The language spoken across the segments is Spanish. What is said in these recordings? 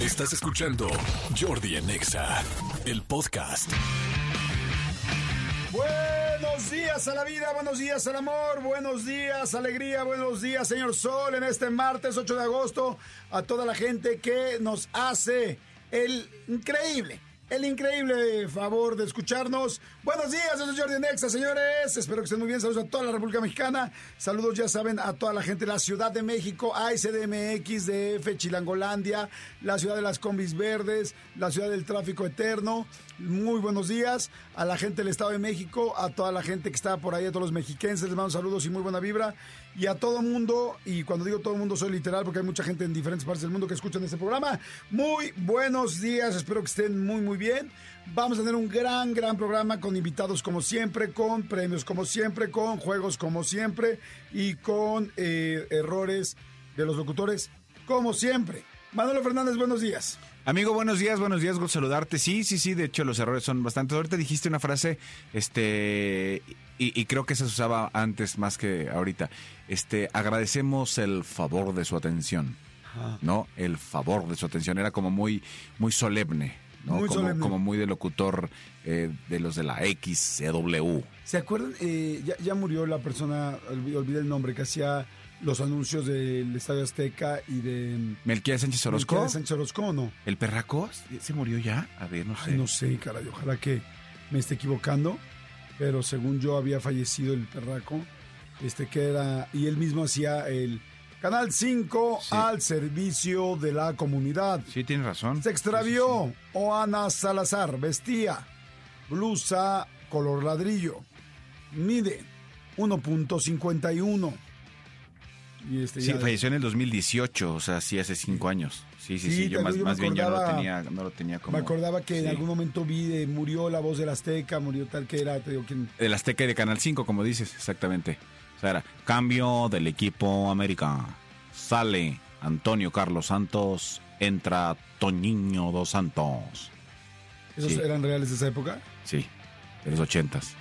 Estás escuchando Jordi en Exa, el podcast. Buenos días a la vida, buenos días al amor, buenos días, alegría, buenos días, señor Sol, en este martes 8 de agosto, a toda la gente que nos hace el increíble el increíble favor de escucharnos. Buenos días, yo soy Jordi Nexa, señores. Espero que estén muy bien. Saludos a toda la República Mexicana. Saludos, ya saben, a toda la gente de la Ciudad de México, AICDMX, DF, Chilangolandia, la ciudad de las combis verdes, la ciudad del tráfico eterno. Muy buenos días a la gente del Estado de México, a toda la gente que está por ahí, a todos los mexiquenses. Les mando saludos y muy buena vibra. Y a todo mundo, y cuando digo todo mundo soy literal porque hay mucha gente en diferentes partes del mundo que escuchan este programa. Muy buenos días, espero que estén muy, muy bien. Vamos a tener un gran, gran programa con invitados como siempre, con premios como siempre, con juegos como siempre y con eh, errores de los locutores como siempre. Manolo Fernández, buenos días. Amigo, buenos días, buenos días, gusto saludarte. Sí, sí, sí, de hecho los errores son bastantes. Ahorita dijiste una frase, este, y, creo que se usaba antes más que ahorita. Este, agradecemos el favor de su atención, ¿no? El favor de su atención era como muy, muy solemne, ¿no? Muy como, solemne. como muy de locutor eh, de los de la XCW. ¿Se acuerdan? Eh, ya, ya murió la persona, olvidé, olvidé el nombre, que hacía los anuncios del Estadio Azteca y de... Melquiades Sánchez Orozco. Melquiades Sánchez Orozco, ¿o no? ¿El perraco? ¿Se murió ya? A ver, no sé. Ay, no sé, caray, ojalá que me esté equivocando, pero según yo había fallecido el perraco, este que era, y él mismo hacía el Canal 5 Sí. al servicio de la comunidad. Sí, tienes razón. Se extravió Oana Salazar, vestía blusa color ladrillo, mide 1.51. Y este Sí, ya- falleció en el 2018, o sea, sí, hace cinco años. Sí, sí, sí, Sí, yo más, yo bien yo no lo tenía, no lo tenía como... Me acordaba que en algún momento vi de murió la voz del Azteca, murió tal que era, te digo, ¿quién? El Azteca y de Canal 5, como dices, exactamente. O sea, era cambio del equipo América. Sale Antonio Carlos Santos, entra Toñiño dos Santos. ¿Esos Sí. eran reales de esa época? Sí, de los ochentas.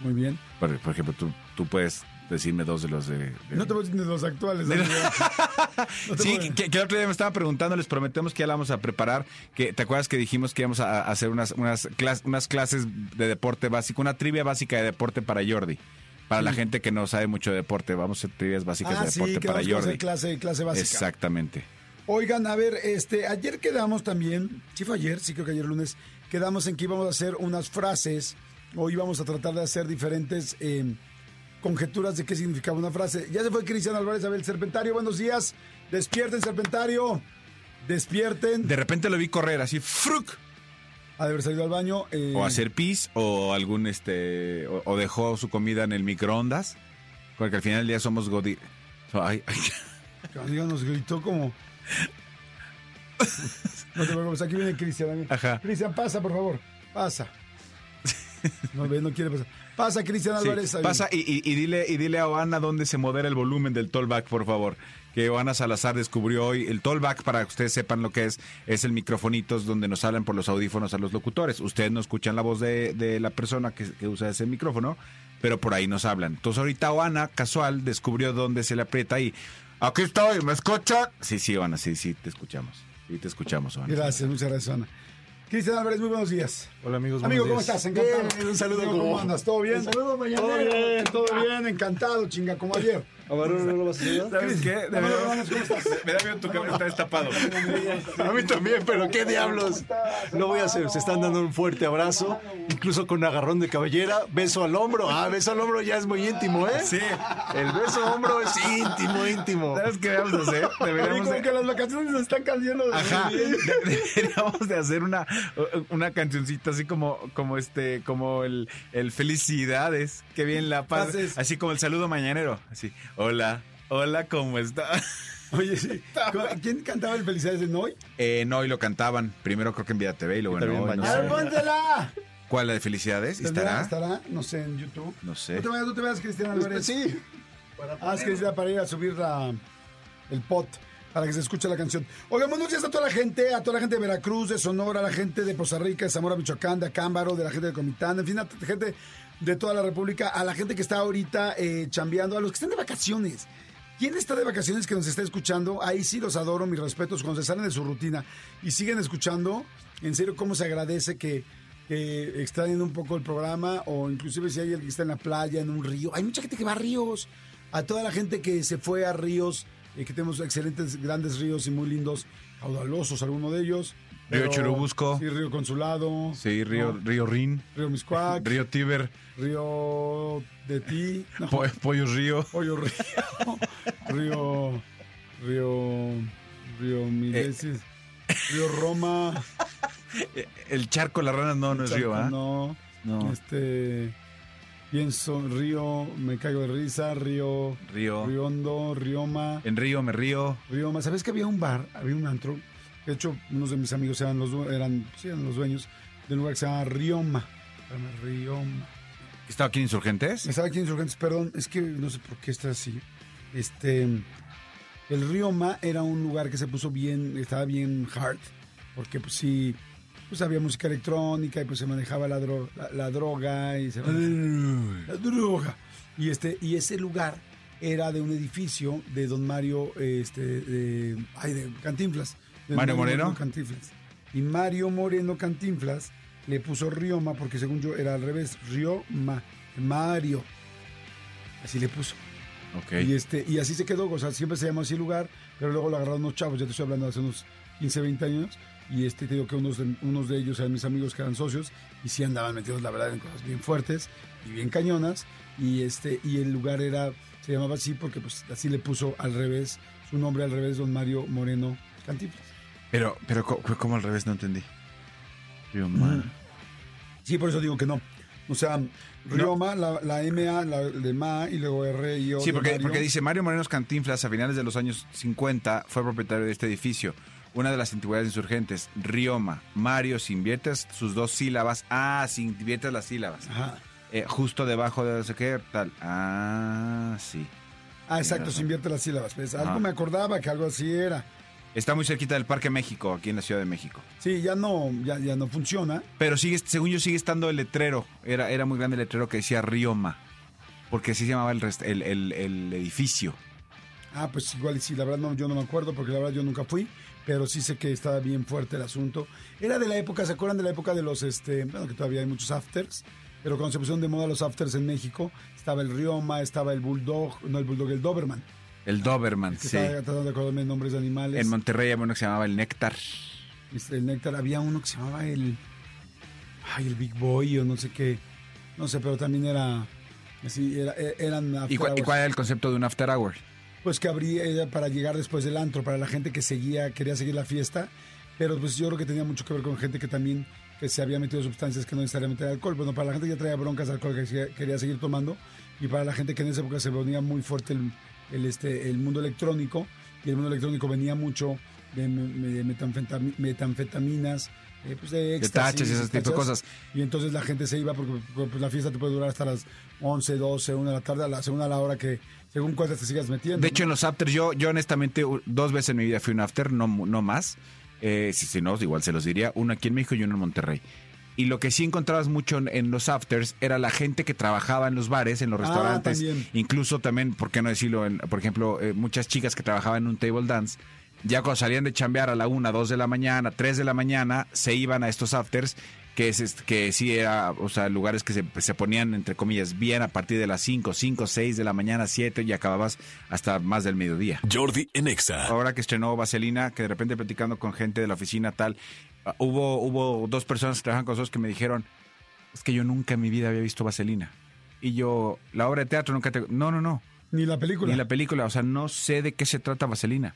Muy bien. Por, por ejemplo, tú, tú puedes decirme dos de los de... de- No te voy a decir de los actuales. De-. No Sí, voy que, que el otro día me estaba preguntando, les prometemos que ya la vamos a preparar. Que, ¿Te acuerdas que dijimos que íbamos a, a hacer unas, unas, clas- unas clases de deporte básico, una trivia básica de deporte para Jordi? Para la gente que no sabe mucho de deporte, vamos a hacer trivias básicas Ah, de sí, deporte que para vamos a hacer Jordi. clase, clase básica. Exactamente. Oigan, a ver, este, ayer quedamos también, sí fue ayer, sí creo que ayer lunes, quedamos en que íbamos a hacer unas frases, o íbamos a tratar de hacer diferentes eh, conjeturas de qué significaba una frase. Ya se fue Cristian Álvarez a ver el Serpentario, buenos días, despierten Serpentario, despierten, De repente lo vi correr así, ¡fruc! ha de haber salido al baño. eh, O hacer pis, o algún este. O, o dejó su comida en el microondas. Porque al final del día somos godi. Ay, ay. Amigo, nos gritó como... No te preocupes, aquí viene Cristian. Cristian, pasa, por favor, pasa. No no quiere pasar. Pasa, Cristian Álvarez. ahí. pasa y, y- y dile, y dile a Oana dónde se modera el volumen del tollback, por favor. Que Oana Salazar descubrió hoy. El tollback, para que ustedes sepan lo que es, es el microfonitos donde nos hablan por los audífonos a los locutores. Ustedes no escuchan la voz de, de la persona que, que usa ese micrófono, pero por ahí nos hablan. Entonces ahorita Oana, casual, descubrió dónde se le aprieta y... Aquí estoy, ¿me escuchan? Sí, sí, Oana, sí, sí, te escuchamos. Sí, te escuchamos, Oana. Gracias, muchas gracias, Ana. Cristian Álvarez, muy buenos días. Hola amigos, Amigo, ¿cómo días. estás? Encantado. Bien, un saludo como- ¿Cómo andas? ¿Todo bien? Un saludo mañanero. Todo bien, todo bien, encantado, chinga, como ayer. A ver, ¿no lo vas a saludar? ¿Sabes qué? De verdad, ¿cómo estás? Me da miedo tu cabello está destapado. A mí también, pero qué diablos. Lo voy a hacer. Se están dando un fuerte abrazo, incluso con agarrón de cabellera, beso al hombro. Ah, beso al hombro ya es muy íntimo, ¿eh? Sí. El beso al hombro es íntimo, íntimo. ¿Sabes qué debemos hacer? Oye, Deberíamos como de- que las vacaciones se están cayendo. de- Ajá, de- deberíamos de hacer una, una cancioncita así como, como este, como el, el felicidades, que bien la paz, Pases. así como el saludo mañanero, así, hola, hola, ¿cómo está? Oye, sí. ¿Quién cantaba el Felicidades de Noy? Eh, no, y lo cantaban, primero creo que en Vida TV y luego en Hoy, no A sé. ver, póntela. ¿Cuál, la de felicidades? ¿Estará? ¿Estará? No sé, en YouTube. No sé. No te vayas, no te vayas, Cristian Álvarez. Sí. Ah, es que decía para ir a subir la, el pot para que se escuche la canción. Buenos días a toda la gente, a toda la gente de Veracruz, de Sonora, a la gente de Poza Rica, de Zamora, Michoacán, de Acámbaro, de la gente de Comitán, en fin, a gente de toda la República, a la gente que está ahorita eh, chambeando, a los que están de vacaciones. ¿Quién está de vacaciones que nos está escuchando? Ahí sí los adoro, mis respetos, cuando se salen de su rutina y siguen escuchando, en serio, cómo se agradece que, que extrañen un poco el programa o inclusive si hay alguien que está en la playa, en un río. Hay mucha gente que va a ríos, a toda la gente que se fue a ríos, eh, que tenemos excelentes, grandes ríos y muy lindos, caudalosos algunos de ellos. Río Churubusco. Sí, Río Consulado. Sí, Río, ¿no? Río Rin, Río Miscuac. Río Tíber, Río de ti. no, Po- Pollo Río. Pollo Río. Río. Río. Río Milesis. Río Roma. El charco, la rana no, no es Río, ¿ah? No. No. Este. Pienso, Río, me caigo de risa, Río. Río. Río Hondo, Rioma. En Río me río. Rioma. ¿Sabes que había un bar? Había un antro. De hecho, unos de mis amigos eran los, eran, sí, eran los dueños de un lugar que se llama Rioma. Rioma. ¿Estaba aquí en Insurgentes? Estaba aquí en Insurgentes, perdón, es que no sé por qué está así. Este, el Rioma era un lugar que se puso bien, estaba bien hard, porque pues sí, pues había música electrónica y pues se manejaba la, dro- la, la droga y se la droga. Y este, y ese lugar era de un edificio de Don Mario, este, de, ay, de Cantinflas. de ¿Mario Moreno? Cantinflas. Y Mario Moreno Cantinflas le puso Rioma porque según yo era al revés, Rioma, Mario. Así le puso. Ok. Y este y así se quedó, o sea, siempre se llamó así el lugar, pero luego lo agarraron unos chavos, ya te estoy hablando de hace unos 15, 20 años, y este te digo que unos de, unos de ellos eran mis amigos que eran socios y sí andaban metidos la verdad en cosas bien fuertes y bien cañonas y este y el lugar era se llamaba así porque pues así le puso al revés, su nombre al revés Don Mario Moreno Cantinflas. Pero, pero, ¿cómo al revés? No entendí. Río Ma. Sí, por eso digo que no. O sea, Rioma, la, la MA, la de MA y luego R y O. Sí, porque, porque dice Mario Morenos Cantinflas a finales de los años 50 fue propietario de este edificio, una de las antigüedades insurgentes, Rioma. Mario, si inviertes sus dos sílabas, ah, si inviertes las sílabas, Ajá. eh, justo debajo de no sé qué, tal, ah, sí. Ah, exacto, se invierte las sílabas. Pues, algo me acordaba que algo así era. Está muy cerquita del Parque México, aquí en la Ciudad de México. Sí, ya no, ya, ya no funciona. Pero sigue, según yo, sigue estando el letrero. Era, era muy grande el letrero que decía Rioma. Porque así se llamaba el, rest- el, el- el edificio. Ah, pues igual sí, la verdad no, yo no me acuerdo porque la verdad yo nunca fui, pero sí sé que estaba bien fuerte el asunto. Era de la época, ¿se acuerdan de la época de los, este, bueno, que todavía hay muchos afters, pero cuando se pusieron de moda los afters en México, estaba el Rioma, estaba el Bulldog, no el Bulldog, el Doberman. El Doberman, Que sí. estaba tratando de acordarme de nombres de animales. En Monterrey había uno que se llamaba el Néctar. Este, el Néctar, había uno que se llamaba el, ay, el Big Boy o no sé qué, no sé, pero también era, así, era, e- eran ¿Y, after cuál- y cuál era el concepto de un after hour? Pues que abría para llegar después del antro, para la gente que seguía, quería seguir la fiesta, pero pues yo creo que tenía mucho que ver con gente que también que se había metido sustancias que no necesariamente era alcohol. Bueno, para la gente que ya traía broncas de alcohol que quería seguir tomando y para la gente que en esa época se venía muy fuerte el, el, este, el mundo electrónico y el mundo electrónico venía mucho de, de metanfetami- metanfetaminas, eh, pues de éxtasis, taches y ese tipo de cosas. Y entonces la gente se iba porque pues, la fiesta te puede durar hasta las 11, 12, 1 de la tarde, a la segunda a la hora que según cuántas te sigas metiendo. De hecho, en los afters, yo, yo honestamente, dos veces en mi vida fui un after, no, no más. Eh, si, si no, igual se los diría. Uno aquí en México y uno en Monterrey. Y lo que sí encontrabas mucho en, en los afters era la gente que trabajaba en los bares, en los Ah, restaurantes. también. incluso también, ¿por qué no decirlo? En- por ejemplo, eh, muchas chicas que trabajaban en un table dance. Ya cuando salían de chambear a la una, dos de la mañana, tres de la mañana, se iban a estos afters, que es este- que sí era, o sea, lugares que se, se ponían, entre comillas, bien a partir de las 5, 5, 6 de la mañana, 7 y acababas hasta más del mediodía. Jordi en Exa. Ahora que estrenó Vaselina, que de repente platicando con gente de la oficina tal, ah, hubo, hubo dos personas que trabajan con nosotros que me dijeron, es que yo nunca en mi vida había visto Vaselina. Y yo, la obra de teatro nunca te... No, no, no. Ni la película. Ni la película, o sea, no sé de qué se trata Vaselina.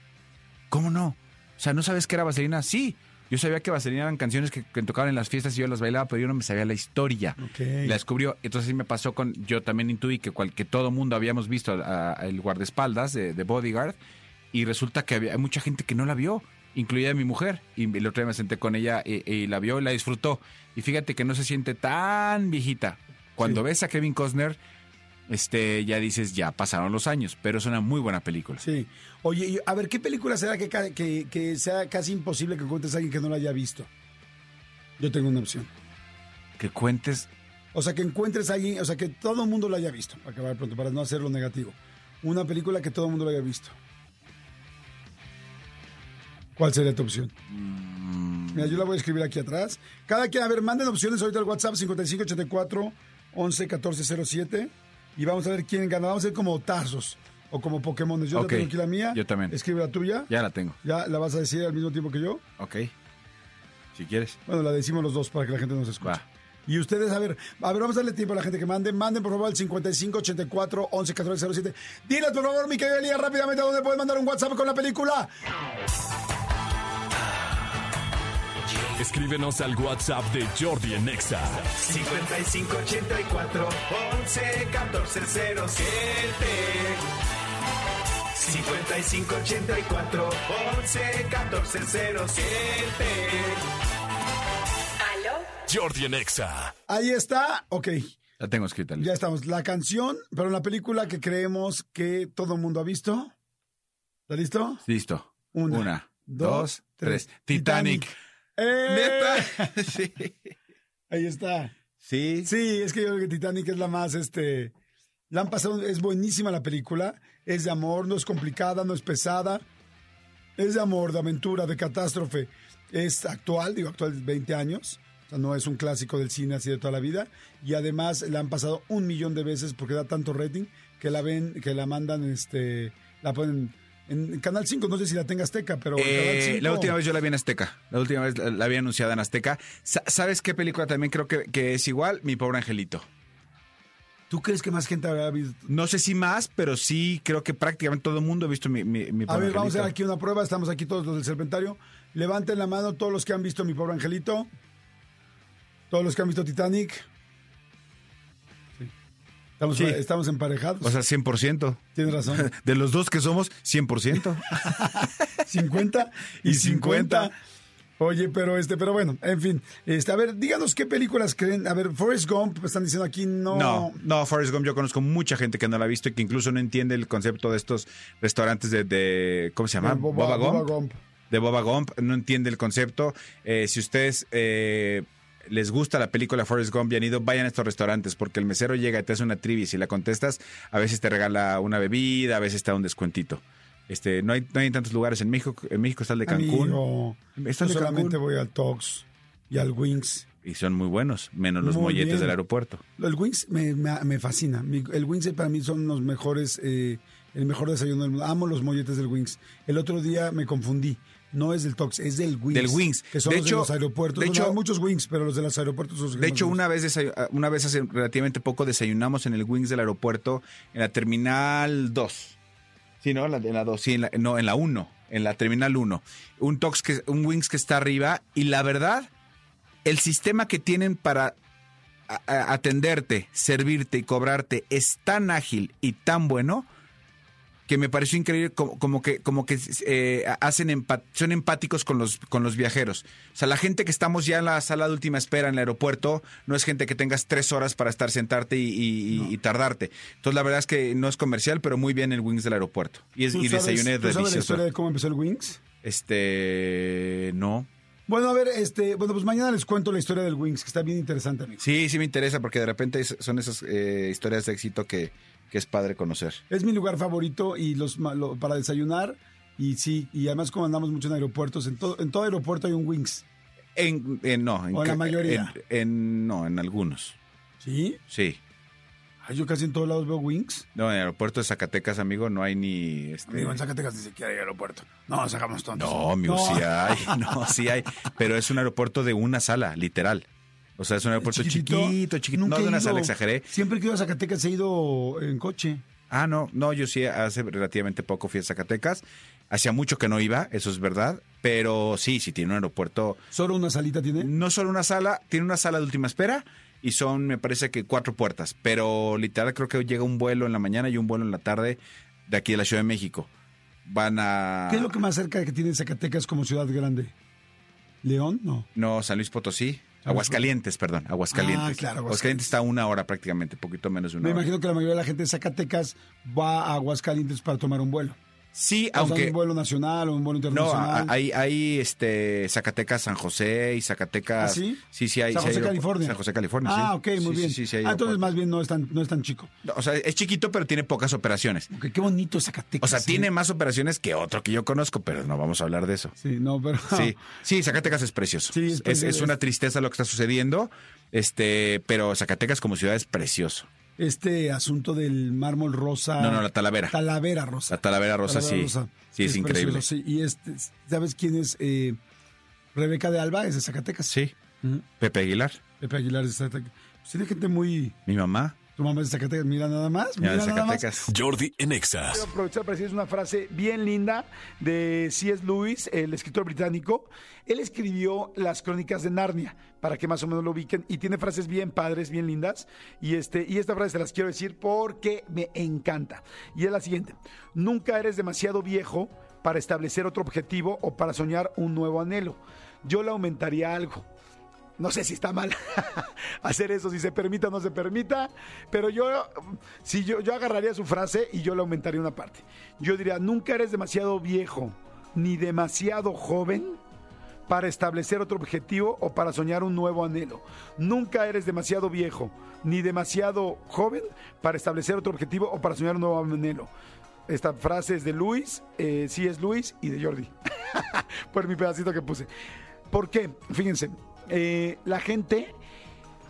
¿Cómo no? O sea, ¿no sabes qué era Vaselina? Sí. Yo sabía que Vaselina eran canciones que, que tocaban en las fiestas y yo las bailaba, pero yo no me sabía la historia. La descubrió. Entonces sí me pasó con. Yo también intuí que, cual, que todo mundo habíamos visto a- a el guardaespaldas de, de Bodyguard. Y resulta que había hay mucha gente que no la vio, incluida mi mujer. Y el otro día me senté con ella y, y la vio y la disfrutó. Y fíjate que no se siente tan viejita. Cuando Sí. ves a Kevin Costner, este, ya dices, ya pasaron los años, pero es una muy buena película. Sí. Oye, a ver, ¿qué película será que, ca- que, que sea casi imposible que encuentres a alguien que no la haya visto? Yo tengo una opción. Que cuentes. O sea, que encuentres a alguien, o sea, que todo el mundo la haya visto, para acabar pronto, para no hacerlo negativo. una película que todo el mundo lo haya visto. ¿Cuál sería tu opción? Mira, yo la voy a escribir aquí atrás. Cada quien, a ver, manden opciones ahorita al WhatsApp 5584 11 14 07 y vamos a ver quién gana. Vamos a ver como tazos o como Pokémon. Yo Ok, la tengo aquí la mía. yo también. Escribe la tuya. Ya la tengo. ¿Ya la vas a decir al mismo tiempo que yo? Ok. Si quieres. Bueno, la decimos los dos para que la gente nos escuche. Va. Y ustedes, a ver, a ver, vamos a darle tiempo a la gente que mande. Manden, por favor, al 5584 11 14 07. Diles, por favor, mi querida Elías, rápidamente a dónde puedes mandar un WhatsApp con la película. Escríbenos al WhatsApp de Jordi en Exa. 5584 11 14 07 5584 11 14 07 ¿Aló? Jordi en Exa. Ahí está. Ok, La tengo escrita. ya estamos. La canción, pero la película que creemos que todo el mundo ha visto. ¿Está listo? Listo. Una, Una, dos, dos, tres. tres. Titanic. ¡Eh! ¿Neta? sí. Ahí está. Sí. Sí, es que yo creo que Titanic es la más, este, la han pasado, es buenísima la película, es de amor, no es complicada, no es pesada, es de amor, de aventura, de catástrofe, es actual, digo actual 20 años, o sea, no es un clásico del cine así de toda la vida, y además la han pasado un millón de veces porque da tanto rating que la ven, que la mandan, este, la ponen en Canal 5, no sé si la tenga Azteca, pero en Eh, Canal 5. la última vez yo la vi en Azteca. La última vez la, había anunciada en Azteca. Sa- ¿Sabes qué película también creo que, que es igual? Mi pobre angelito. ¿Tú crees que más gente habrá visto? No sé si más, pero sí creo que prácticamente todo el mundo ha visto mi, mi, mi A pobre ver, vamos a hacer angelito. aquí una prueba. Estamos aquí todos los del Serpentario. Levanten la mano todos los que han visto Mi Pobre Angelito. Todos los que han visto Titanic. Estamos, Sí. estamos emparejados. O sea, 100%. Tienes razón. De los dos que somos, 100%. 50 y Y 50. 50. Oye, pero este, pero bueno, en fin. Este, a ver, díganos qué películas creen. A ver, Forrest Gump, están diciendo aquí, no. No, no, Forrest Gump, yo conozco mucha gente que no la ha visto y que incluso no entiende el concepto de estos restaurantes de, de- ¿cómo se llama? De Boba- Boba, Boba Gump. Gump. De Boba Gump, no entiende el concepto. Eh, si ustedes eh, les gusta la película Forrest Gump y han ido, vayan a estos restaurantes porque el mesero llega y te hace una trivia y si la contestas, a veces te regala una bebida, a veces te da un descuentito. Este, no hay, no hay tantos lugares en México. En México está el de Cancún. Amigo, Está yo solamente voy al Tox y al Wings. Y son muy buenos, menos los Muy molletes bien. del aeropuerto. El Wings me, me- me fascina. El Wings para mí son los mejores, eh, el mejor desayuno del mundo. Amo los molletes del Wings. El otro día me confundí. No es del Tox, es del Wings. Del Wings. Que son De los hecho- de los aeropuertos. de hecho- muchos Wings, pero los de los aeropuertos son los que De hecho, una vez, una vez hace relativamente poco desayunamos en el Wings del aeropuerto, en la terminal 2. Sí, ¿no? En la, en la 2, sí, en la- no, en la 1, en la terminal 1. Un, tox que, un Wings que está arriba y la verdad, el sistema que tienen para atenderte, servirte y cobrarte es tan ágil y tan bueno que me pareció increíble como, como que como que eh, hacen empa- son empáticos con los con los viajeros. O sea la gente que estamos ya en la sala de última espera en el aeropuerto no es gente que tengas tres horas para estar sentarte y, y- y- y tardarte. Entonces la verdad es que no es comercial pero muy bien el wings del aeropuerto. Y, es, ¿Tú y sabes- desayuné ¿tú sabes la historia de cómo empezó el Wings? este no. Bueno, a ver, este, bueno, pues mañana les cuento la historia del Wings, que está bien interesante, amigo. sí sí me interesa porque de repente son esas eh, historias de éxito que, que es padre conocer Es mi lugar favorito y los lo- para desayunar. Y sí, y además como andamos mucho en aeropuertos, en todo, en todo aeropuerto hay un Wings. en, en- no O en la ca- mayoría. en- en- no en algunos ¿Sí? sí Ay, yo casi en todos lados veo Wings. No, en el aeropuerto de Zacatecas, amigo, no hay ni... Este... Amigo, en Zacatecas ni siquiera hay aeropuerto. No, sacamos tontos. No, amigo, No. sí hay, no, sí hay. Pero es un aeropuerto de una sala, literal. O sea, es un aeropuerto chiquito, chiquito. Nunca No de una sala, exageré. Siempre que ido a Zacatecas he ido en coche. Ah, no, no, yo sí hace relativamente poco fui a Zacatecas. Hacía mucho que no iba, eso es verdad. Pero sí, sí tiene un aeropuerto. ¿Solo una salita tiene? No solo una sala, tiene una sala de última espera y son, me parece que cuatro puertas. Pero literal creo que llega un vuelo en la mañana y un vuelo en la tarde de aquí de la Ciudad de México. Van a... ¿Qué es lo que más cerca que tiene Zacatecas como ciudad grande? ¿León? No. No, San Luis Potosí. Aguascalientes, perdón, Aguascalientes. Ah, claro, Aguascalientes. Aguascalientes está a una hora prácticamente, poquito menos de una Me hora. imagino que la mayoría de la gente de Zacatecas va a Aguascalientes para tomar un vuelo. Sí, aunque un vuelo nacional o un vuelo no, internacional. a- hay, hay este Zacatecas, San José y Zacatecas. ¿Ah, sí? Sí, sí hay. San hay José, aeropu- California. San José, California. Ah, ok, muy Sí, bien. Sí, sí, hay ah, entonces más bien no es tan, no es tan chico. O sea, es chiquito, pero tiene pocas operaciones. Ok, qué bonito Zacatecas. O sea, ¿eh? tiene más operaciones que otro que yo conozco, pero no vamos a hablar de eso. Sí, no, pero... Sí, sí, Zacatecas es precioso. Sí, es es, precioso. es una tristeza lo que está sucediendo, este, pero Zacatecas como ciudad es precioso. Este asunto del mármol rosa... No, no, la Talavera. Talavera rosa. La Talavera Rosa, Talavera sí. Sí, es, increíble. precioso, sí. Y este, ¿sabes quién es? Eh, Rebeca de Alba, es de Zacatecas. Sí. Pepe Aguilar, Pepe Aguilar es de Zacatecas. Pues tiene gente muy... mi mamá, Tu mamá es de Zacatecas, mira nada más. Mira de nada más. Zacatecas. Jordi. Quiero aprovechar para decirles una frase bien linda de C.S. Lewis, el escritor británico. Él escribió las crónicas de Narnia, para que más o menos lo ubiquen, y tiene frases bien padres, bien lindas. Y, este, y esta frase se las quiero decir porque me encanta. Y es la siguiente. Nunca eres demasiado viejo para establecer otro objetivo o para soñar un nuevo anhelo. Yo le aumentaría algo. No sé si está mal hacer eso, si se permita o no se permita, pero yo, si yo, yo agarraría su frase y yo le aumentaría una parte. Yo diría, nunca eres demasiado viejo ni demasiado joven para establecer otro objetivo o para soñar un nuevo anhelo. Nunca eres demasiado viejo ni demasiado joven para establecer otro objetivo o para soñar un nuevo anhelo. Esta frase es de Luis, eh, sí es Luis y de Jordi, por mi pedacito que puse. ¿Por qué? Fíjense, eh, la gente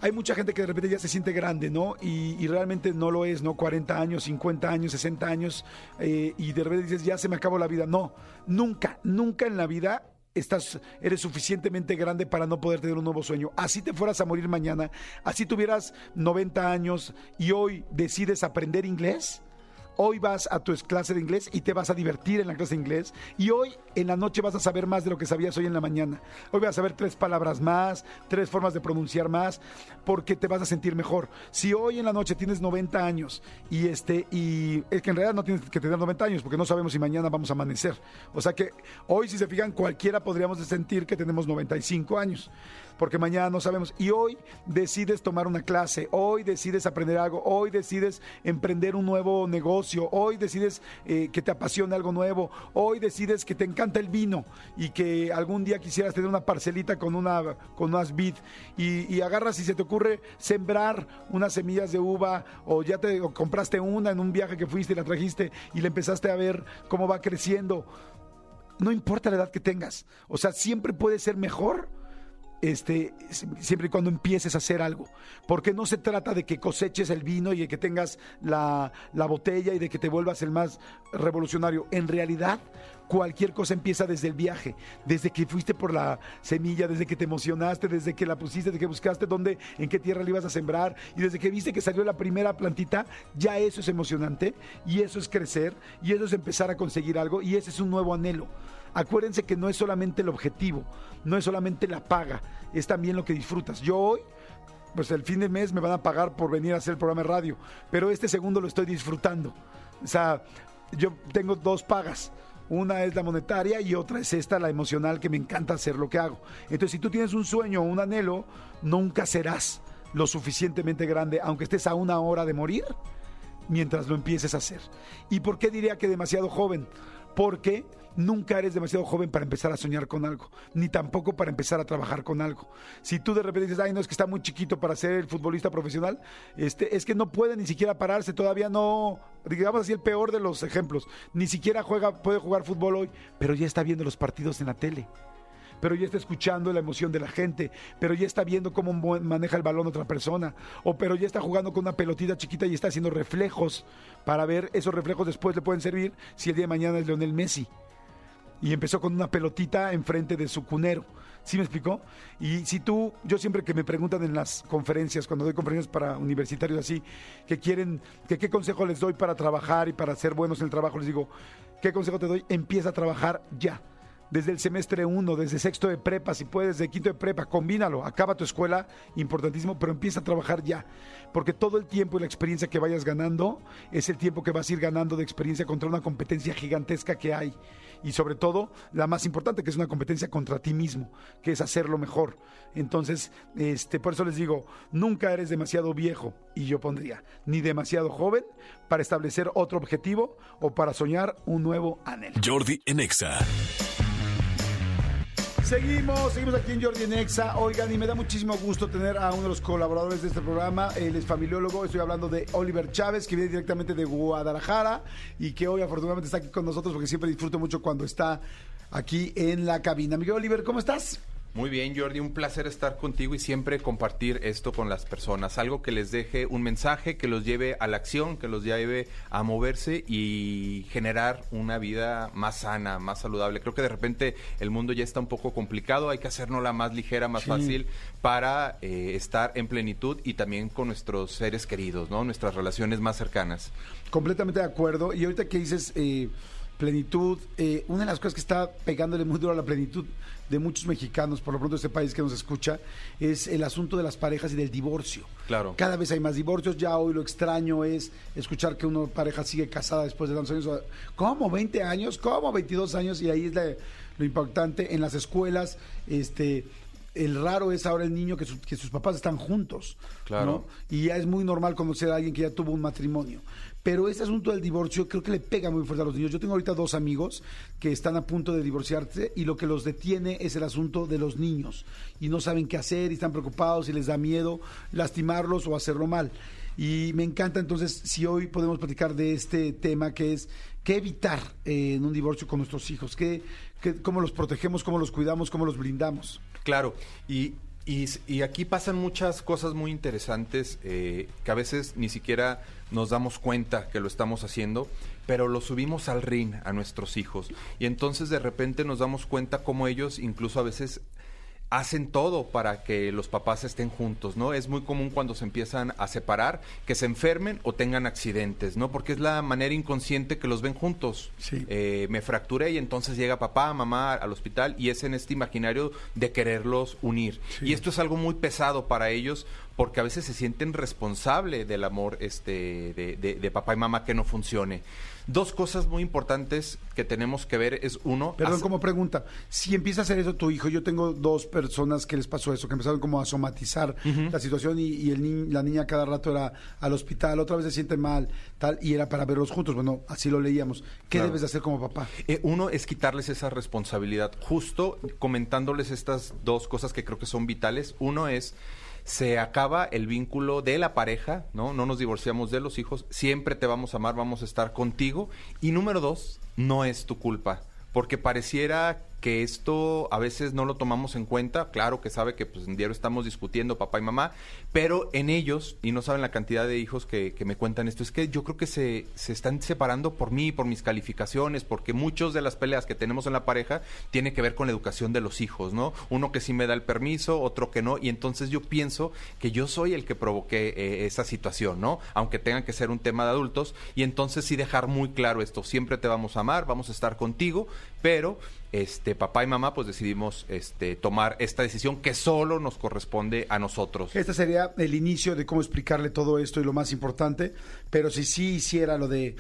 hay mucha gente que de repente ya se siente grande, ¿no? Y, y realmente no lo es, ¿no? 40 años, 50 años, 60 años, eh, y de repente dices, ya se me acabó la vida. No, nunca, nunca en la vida estás, eres suficientemente grande para no poder tener un nuevo sueño. Así te fueras a morir mañana, así tuvieras 90 años y hoy decides aprender inglés. Hoy vas a tu clase de inglés y te vas a divertir en la clase de inglés. Y hoy en la noche vas a saber más de lo que sabías hoy en la mañana. Hoy vas a saber tres palabras más, tres formas de pronunciar más, porque te vas a sentir mejor. Si hoy en la noche tienes 90 años y este y es que en realidad no tienes que tener 90 años porque no sabemos si mañana vamos a amanecer. O sea que hoy si se fijan cualquiera podríamos sentir que tenemos 95 años porque mañana no sabemos. Y hoy decides tomar una clase, hoy decides aprender algo, hoy decides emprender un nuevo negocio, hoy decides eh, que te apasiona algo nuevo, hoy decides que te encanta el vino y que algún día quisieras tener una parcelita con, una, con unas vid y, y agarras y se te ocurre sembrar unas semillas de uva o ya te compraste una en un viaje que fuiste y la trajiste y le empezaste a ver cómo va creciendo. No importa la edad que tengas, o sea, siempre puede ser mejor este, siempre y cuando empieces a hacer algo. Porque no se trata de que coseches el vino y de que tengas la, la botella y de que te vuelvas el más revolucionario. En realidad, cualquier cosa empieza desde el viaje, desde que fuiste por la semilla, desde que te emocionaste, desde que la pusiste, desde que buscaste dónde, en qué tierra la ibas a sembrar y desde que viste que salió la primera plantita, ya eso es emocionante y eso es crecer y eso es empezar a conseguir algo y ese es un nuevo anhelo. Acuérdense que no es solamente el objetivo, no es solamente la paga, es también lo que disfrutas. Yo hoy, pues el fin de mes me van a pagar por venir a hacer el programa de radio, pero este segundo lo estoy disfrutando. O sea, yo tengo dos pagas. Una es la monetaria y otra es esta, la emocional, que me encanta hacer lo que hago. Entonces, si tú tienes un sueño o un anhelo, nunca serás lo suficientemente grande, aunque estés a una hora de morir, mientras lo empieces a hacer. ¿Y por qué diría que demasiado joven? Porque nunca eres demasiado joven para empezar a soñar con algo, ni tampoco para empezar a trabajar con algo. Si tú de repente dices, ay, no, es que está muy chiquito para ser el futbolista profesional, este, es que no puede ni siquiera pararse, todavía no, digamos así, el peor de los ejemplos, ni siquiera juega, puede jugar fútbol hoy, pero ya está viendo los partidos en la tele pero ya está escuchando la emoción de la gente, pero ya está viendo cómo mo- maneja el balón otra persona, o pero ya está jugando con una pelotita chiquita y está haciendo reflejos para ver esos reflejos después le pueden servir si el día de mañana es Leonel Messi. Y empezó con una pelotita enfrente de su cunero. ¿Sí me explicó? Y si tú, yo siempre que me preguntan en las conferencias, cuando doy conferencias para universitarios así, que quieren, que qué consejo les doy para trabajar y para ser buenos en el trabajo, les digo, ¿qué consejo te doy? Empieza a trabajar ya desde el semestre 1, desde sexto de prepa, si puedes, desde quinto de prepa, combínalo, acaba tu escuela, importantísimo, pero empieza a trabajar ya, porque todo el tiempo y la experiencia que vayas ganando es el tiempo que vas a ir ganando de experiencia contra una competencia gigantesca que hay. Y sobre todo, la más importante, que es una competencia contra ti mismo, que es hacerlo mejor. Entonces, este, por eso les digo, nunca eres demasiado viejo, y yo pondría, ni demasiado joven para establecer otro objetivo o para soñar un nuevo anhelo. Jordi en Exa. Seguimos, seguimos aquí en Jordi Nexa. Oigan, y me da muchísimo gusto tener a uno de los colaboradores de este programa. Él es familiólogo. Estoy hablando de Oliver Chávez, que viene directamente de Guadalajara y que hoy afortunadamente está aquí con nosotros porque siempre disfruto mucho cuando está aquí en la cabina. Miguel Oliver, ¿cómo estás? Muy bien, Jordi, un placer estar contigo y siempre compartir esto con las personas. Algo que les deje un mensaje, que los lleve a la acción, que los lleve a moverse y generar una vida más sana, más saludable. Creo que de repente el mundo ya está un poco complicado, hay que hacernosla más ligera, más Sí. fácil para eh, estar en plenitud y también con nuestros seres queridos, ¿no? Nuestras relaciones más cercanas. Completamente de acuerdo. Y ahorita que dices eh, plenitud, eh, una de las cosas que está pegándole muy duro a la plenitud de muchos mexicanos, por lo pronto este país que nos escucha, es el asunto de las parejas y del divorcio. Claro. Cada vez hay más divorcios. Ya hoy lo extraño es escuchar que una pareja sigue casada después de tantos años. ¿Cómo? ¿20 años? ¿Cómo? 22 años. Y ahí es la- lo impactante. En las escuelas, este. El raro es ahora el niño que, su- que sus papás están juntos. Claro. ¿no? Y ya es muy normal conocer a alguien que ya tuvo un matrimonio. Pero este asunto del divorcio creo que le pega muy fuerte a los niños. Yo tengo ahorita dos amigos que están a punto de divorciarse y lo que los detiene es el asunto de los niños. Y no saben qué hacer y están preocupados y les da miedo lastimarlos o hacerlo mal. Y me encanta entonces si hoy podemos platicar de este tema que es qué evitar eh, en un divorcio con nuestros hijos, qué- cómo los protegemos, cómo los cuidamos, cómo los blindamos. Claro, y, y, y aquí pasan muchas cosas muy interesantes eh, que a veces ni siquiera nos damos cuenta que lo estamos haciendo, pero lo subimos al ring a nuestros hijos. Y entonces de repente nos damos cuenta cómo ellos incluso a veces hacen todo para que los papás estén juntos, ¿no? Es muy común cuando se empiezan a separar que se enfermen o tengan accidentes, ¿no? Porque es la manera inconsciente que los ven juntos. Sí. Eh, me fracturé y entonces llega papá, mamá al hospital y es en este imaginario de quererlos unir. Y esto es algo muy pesado para ellos porque a veces se sienten responsable del amor este, de, de- de papá y mamá que no funcione. Dos cosas muy importantes que tenemos que ver es uno... Perdón, hace- como pregunta, si empieza a hacer eso tu hijo, yo tengo dos personas que les pasó eso, que empezaron como a somatizar la situación y, y el ni- la niña cada rato era al hospital, otra vez se siente mal, tal, y era para verlos juntos. Bueno, así lo leíamos. ¿Qué Claro. debes de hacer como papá? Eh, uno es quitarles esa responsabilidad. Justo comentándoles estas dos cosas que creo que son vitales. Uno es se acaba el vínculo de la pareja, ¿no? No nos divorciamos de los hijos, siempre te vamos a amar, vamos a estar contigo. Y número dos, no es tu culpa, porque pareciera que esto a veces no lo tomamos en cuenta, claro que sabe que pues en diario estamos discutiendo papá y mamá, pero en ellos, y no saben la cantidad de hijos que, que me cuentan esto, es que yo creo que se, se están separando por mí, por mis calificaciones, porque muchos de las peleas que tenemos en la pareja tiene que ver con la educación de los hijos, ¿no? Uno que sí me da el permiso, otro que no, y entonces yo pienso que yo soy el que provoqué eh, esa situación, ¿no? Aunque tenga que ser un tema de adultos, y entonces sí dejar muy claro esto, siempre te vamos a amar, vamos a estar contigo, pero este papá y mamá pues decidimos este tomar esta decisión que solo nos corresponde a nosotros. Este sería el inicio de cómo explicarle todo esto y lo más importante, pero si sí hiciera lo de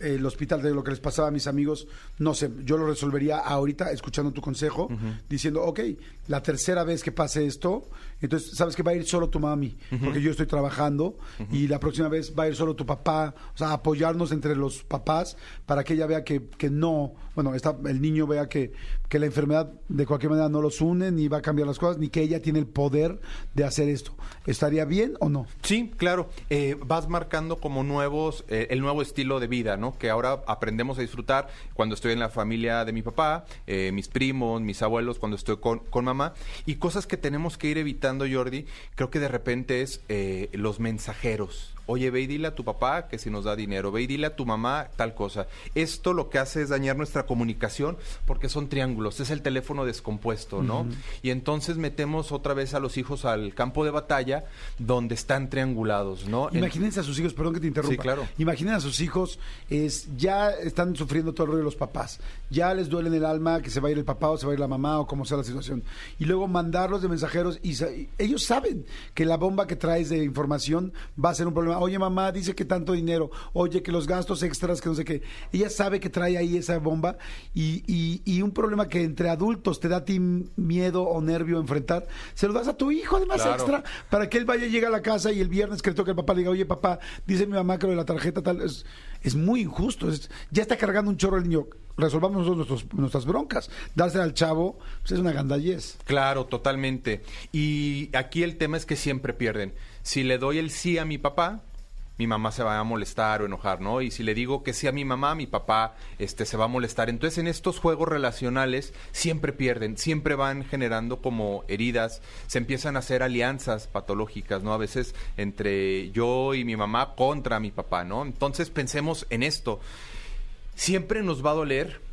eh, el hospital de lo que les pasaba a mis amigos, no sé, yo lo resolvería ahorita escuchando tu consejo, diciendo, ok, la tercera vez que pase esto, entonces sabes que va a ir solo tu mami, porque yo estoy trabajando, y la próxima vez va a ir solo tu papá, o sea, apoyarnos entre los papás para que ella vea que, que no, bueno, está, el niño vea que, que la enfermedad de cualquier manera no los une, ni va a cambiar las cosas, ni que ella tiene el poder de hacer esto. ¿Estaría bien o no? Sí, claro. Eh, vas marcando como nuevos, eh, el nuevo estilo de vida, ¿no? Que ahora aprendemos a disfrutar cuando estoy en la familia de mi papá, eh, mis primos, mis abuelos, cuando estoy con, con mamá. Y cosas que tenemos que ir evitando, Jordi, creo que de repente es eh, los mensajeros. Oye, ve y dile a tu papá que si nos da dinero, ve y dile a tu mamá tal cosa. Esto lo que hace es dañar nuestra comunicación porque son triángulos, es el teléfono descompuesto, ¿no? Y entonces metemos otra vez a los hijos al campo de batalla donde están triangulados, ¿no? En- Imagínense a sus hijos, perdón que te interrumpa. Sí, claro. Imaginen a sus hijos, es, ya están sufriendo todo el rollo de los papás. Ya les duele en el alma que se va a ir el papá o se va a ir la mamá o como sea la situación. Y luego mandarlos de mensajeros y, y ellos saben que la bomba que traes de información va a ser un problema. Oye, mamá, dice que tanto dinero. Oye, que los gastos extras, que no sé qué. Ella sabe que trae ahí esa bomba y, y- y un problema que entre adultos te da a ti miedo o nervio enfrentar, se lo das a tu hijo además Claro. extra para que él vaya y llegue a la casa y el viernes que le toque el papá le diga, oye papá, dice mi mamá que lo de la tarjeta tal, es, es muy injusto, es- ya está cargando un chorro el niño, resolvamos nosotros nuestros- nuestras broncas, dársela al chavo, pues es una gandallez. Claro, totalmente. Y aquí el tema es que siempre pierden. Si le doy el sí a mi papá, mi mamá se va a molestar o enojar, ¿no? Y si le digo que sí a mi mamá, mi papá este, se va a molestar. Entonces, en estos juegos relacionales siempre pierden, siempre van generando como heridas, se empiezan a hacer alianzas patológicas, ¿no? A veces entre yo y mi mamá contra mi papá, ¿no? Entonces, pensemos en esto. Siempre nos va a doler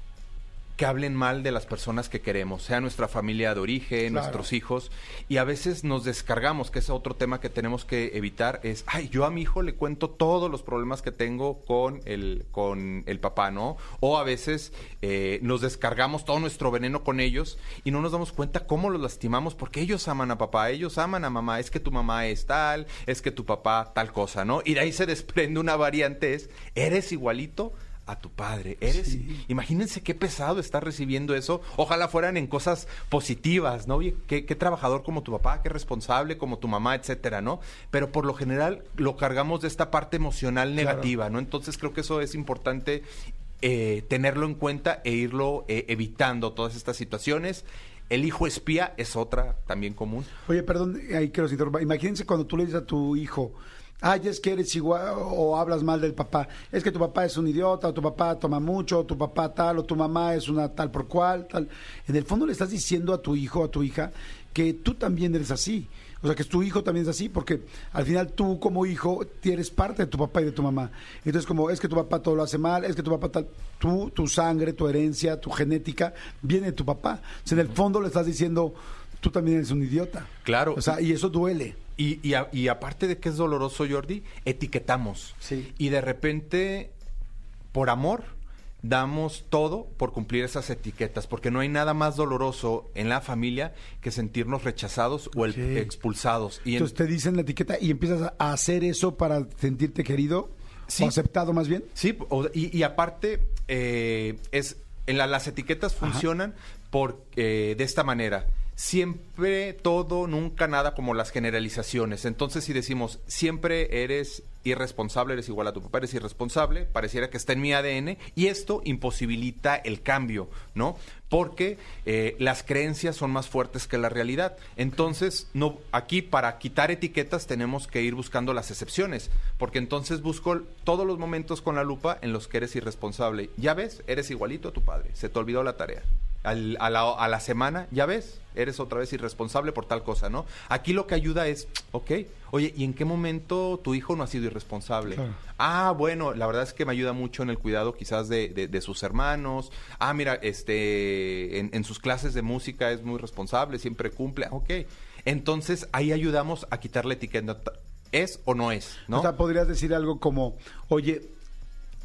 que hablen mal de las personas que queremos, sea nuestra familia de origen, Claro. nuestros hijos, y a veces nos descargamos, que es otro tema que tenemos que evitar, es, ay, yo a mi hijo le cuento todos los problemas que tengo con el, con el papá, ¿no? O a veces eh, nos descargamos todo nuestro veneno con ellos y no nos damos cuenta cómo los lastimamos, porque ellos aman a papá, ellos aman a mamá, es que tu mamá es tal, es que tu papá tal cosa, ¿no? Y de ahí se desprende una variante, es, eres igualito a tu padre. Eres, imagínense qué pesado estar recibiendo eso. Ojalá fueran en cosas positivas, ¿no? Oye, qué, qué trabajador como tu papá, qué responsable como tu mamá, etcétera, ¿no? Pero por lo general lo cargamos de esta parte emocional negativa, ¿no? Entonces creo que eso es importante eh, tenerlo en cuenta e irlo eh, evitando todas estas situaciones. El hijo espía es otra también común. Oye, perdón, ahí quiero interrumpir. Imagínense cuando tú le dices a tu hijo, ay, es que eres igual, o hablas mal del papá, es que tu papá es un idiota, o tu papá toma mucho, o tu papá tal, o tu mamá es una tal por cual, tal. En el fondo le estás diciendo a tu hijo, a tu hija, que tú también eres así. O sea, que tu hijo también es así, porque al final tú como hijo eres parte de tu papá y de tu mamá. Entonces, como es que tu papá todo lo hace mal, es que tu papá tal, tú, tu sangre, tu herencia, tu genética, viene de tu papá. O sea, en el fondo le estás diciendo, tú también eres un idiota. Claro. O sea, y eso duele. Y, y, a- y aparte de que es doloroso, Jordi, etiquetamos. Sí. Y de repente, por amor, damos todo por cumplir esas etiquetas, porque no hay nada más doloroso en la familia que sentirnos rechazados o el- expulsados. Y en- Entonces te dicen la etiqueta y empiezas a- a hacer eso para sentirte querido Sí. o aceptado más bien. Sí, o- y, y aparte, eh, es, en la- las etiquetas funcionan por, eh, de esta manera. Siempre todo, nunca nada, como las generalizaciones. Entonces, si decimos, siempre eres irresponsable, eres igual a tu papá, eres irresponsable, pareciera que está en mi ADN, y esto imposibilita el cambio, ¿no? Porque eh, las creencias son más fuertes que la realidad. Entonces, no, aquí para quitar etiquetas tenemos que ir buscando las excepciones, porque entonces busco todos los momentos con la lupa en los que eres irresponsable. Ya ves, eres igualito a tu padre, se te olvidó la tarea. Al- a, la, a la semana, ya ves, eres otra vez irresponsable por tal cosa, ¿no? Aquí lo que ayuda es, ok, oye, ¿y en qué momento tu hijo no ha sido irresponsable? Claro. Ah, bueno, la verdad es que me ayuda mucho en el cuidado quizás de, de- de sus hermanos. Ah, mira, este, en, en sus clases de música es muy responsable, siempre cumple. Ok, entonces ahí ayudamos a quitarle etiqueta. ¿Es o no es? ¿no? O sea, podrías decir algo como, oye,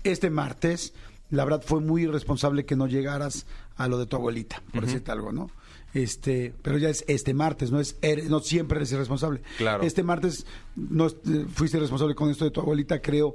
este martes, la verdad fue muy irresponsable que no llegaras a lo de tu abuelita, por decirte algo, ¿no? Este, pero ya es este martes, no es eres- no siempre eres irresponsable. Claro. Este martes no eh, fuiste irresponsable con esto de tu abuelita, creo.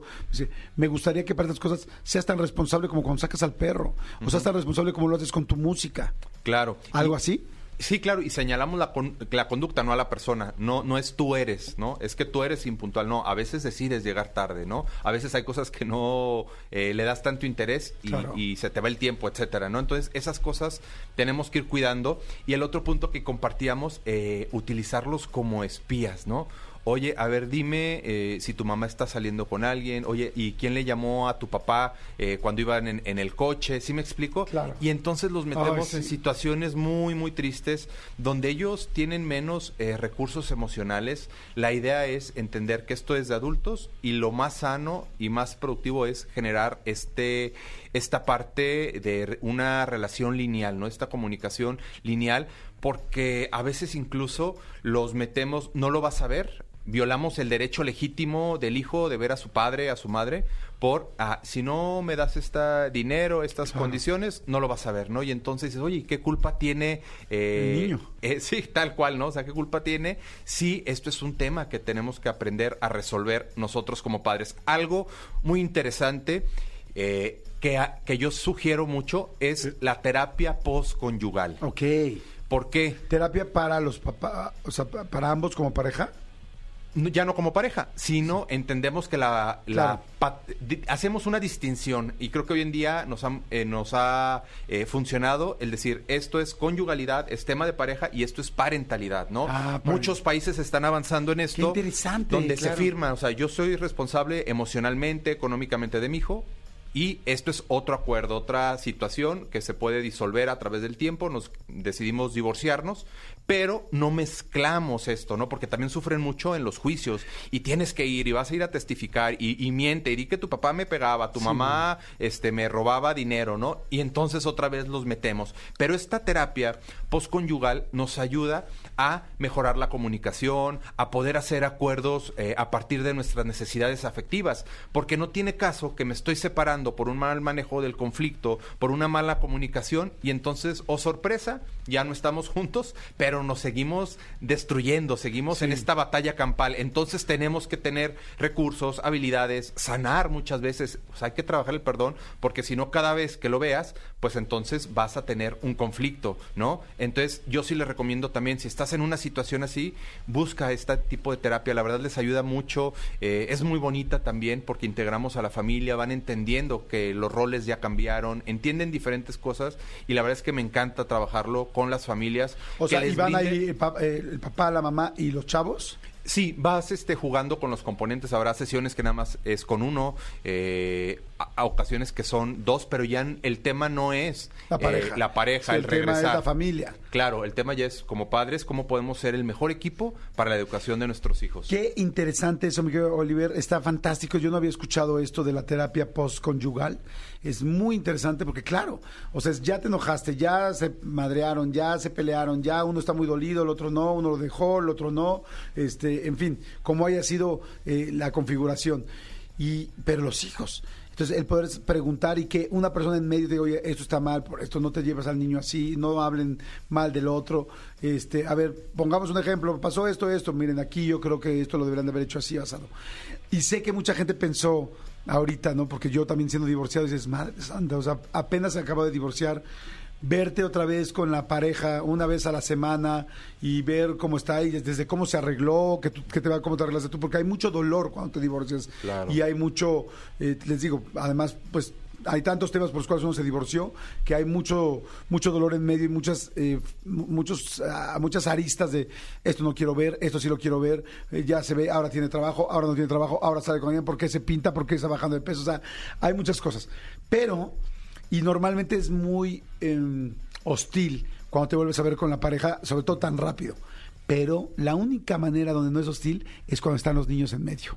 Me gustaría que para estas cosas seas tan responsable como cuando sacas al perro, o seas tan responsable como lo haces con tu música. claro. ¿Algo Y- así? Sí, claro, y señalamos la, con- la conducta, no a la persona. No, no es tú eres, ¿no? Es que tú eres impuntual. No, a veces decides llegar tarde, ¿no? A veces hay cosas que no eh, le das tanto interés y, Claro. y se te va el tiempo, etcétera, ¿no? Entonces, esas cosas tenemos que ir cuidando. Y el otro punto que compartíamos, eh, utilizarlos como espías, ¿no? Oye, a ver, dime eh, si tu mamá está saliendo con alguien, oye, ¿y quién le llamó a tu papá eh, cuando iban en, en el coche? ¿Sí me explico? Claro. Y entonces los metemos Ay, en situaciones muy, muy tristes donde ellos tienen menos eh, recursos emocionales. La idea es entender que esto es de adultos y lo más sano y más productivo es generar este esta parte de una relación lineal, ¿no? Esta comunicación lineal, porque a veces incluso los metemos, no lo vas a ver, violamos el derecho legítimo del hijo de ver a su padre, a su madre, por, ah, si no me das este dinero, estas condiciones, no lo vas a ver, ¿no? Y entonces dices, oye, ¿qué culpa tiene? eh, El niño. eh, sí, tal cual, ¿no? O sea, ¿qué culpa tiene? Sí, esto es un tema que tenemos que aprender a resolver nosotros como padres. Algo muy interesante eh, que, a- que yo sugiero mucho es la terapia postconyugal. Ok. ¿Por qué? Terapia para los papás, o sea, pa- para ambos como pareja. Ya no como pareja, sino entendemos que la, la Claro. hacemos una distinción y creo que hoy en día nos, han- eh, nos ha eh, funcionado el decir esto es conyugalidad, es tema de pareja y esto es parentalidad, ¿no? Ah, Muchos países están avanzando en esto. interesante, Donde claro. se firma, o sea, yo soy responsable emocionalmente, económicamente de mi hijo. Y esto es otro acuerdo, otra situación que se puede disolver a través del tiempo. Nos decidimos divorciarnos, pero no mezclamos esto, ¿no? Porque también sufren mucho en los juicios y tienes que ir y vas a ir a testificar y, y miente y di que tu papá me pegaba, tu mamá este, me robaba dinero, ¿no? Y entonces otra vez los metemos. Pero esta terapia postconyugal nos ayuda a mejorar la comunicación, a poder hacer acuerdos eh, a partir de nuestras necesidades afectivas, porque no tiene caso que me estoy separando por un mal manejo del conflicto, por una mala comunicación y entonces, oh sorpresa, ya no estamos juntos, pero nos seguimos destruyendo, seguimos en esta batalla campal. Entonces tenemos que tener recursos, habilidades, sanar muchas veces, o sea, hay que trabajar el perdón, porque si no cada vez que lo veas, pues entonces vas a tener un conflicto, ¿no? Entonces yo sí les recomiendo también, si estás en una situación así, busca este tipo de terapia, la verdad les ayuda mucho, eh, es muy bonita también porque integramos a la familia, van entendiendo que los roles ya cambiaron, entienden diferentes cosas y la verdad es que me encanta trabajarlo con las familias. O que sea, les y van brinde- ahí el, pa- eh, el papá, la mamá y los chavos. Sí, vas este, jugando con los componentes. Habrá sesiones que nada más es con uno, eh, a, a ocasiones que son dos, pero ya el tema no es La eh, pareja. la pareja, Sí, el, el tema es la familia. Claro, el tema ya es como padres, cómo podemos ser el mejor equipo para la educación de nuestros hijos. Qué interesante eso, Miguel Oliver. Está fantástico. Yo no había escuchado esto de la terapia postconyugal. Es muy interesante porque, claro, o sea, ya te enojaste, ya se madrearon, ya se pelearon, ya uno está muy dolido, el otro no, uno lo dejó, el otro no. Este, en fin, como haya sido eh, la configuración. Y, pero los hijos. Entonces, el poder preguntar y que una persona en medio diga, oye, esto está mal, por esto no te llevas al niño así, no hablen mal del otro. Este, a ver, pongamos un ejemplo, pasó esto, esto, miren, aquí yo creo que esto lo deberían de haber hecho así, basado. Y sé que mucha gente pensó ahorita, ¿no? Porque yo también siendo divorciado, dices, madre santa, o sea, apenas se acaba de divorciar verte otra vez con la pareja una vez a la semana y ver cómo está y desde cómo se arregló, que, tú- que te va, cómo te arreglaste tú, porque hay mucho dolor cuando te divorcias Claro. y hay mucho, eh, les digo, además, pues hay tantos temas por los cuales uno se divorció que hay mucho mucho dolor en medio y muchas eh, mu- muchos ah, muchas aristas de esto no quiero ver esto sí lo quiero ver eh, ya se ve ahora tiene trabajo ahora no tiene trabajo ahora sale con alguien por qué se pinta por qué está bajando de peso o sea hay muchas cosas pero y normalmente es muy eh, hostil cuando te vuelves a ver con la pareja, sobre todo tan rápido. Pero la única manera donde no es hostil es cuando están los niños en medio.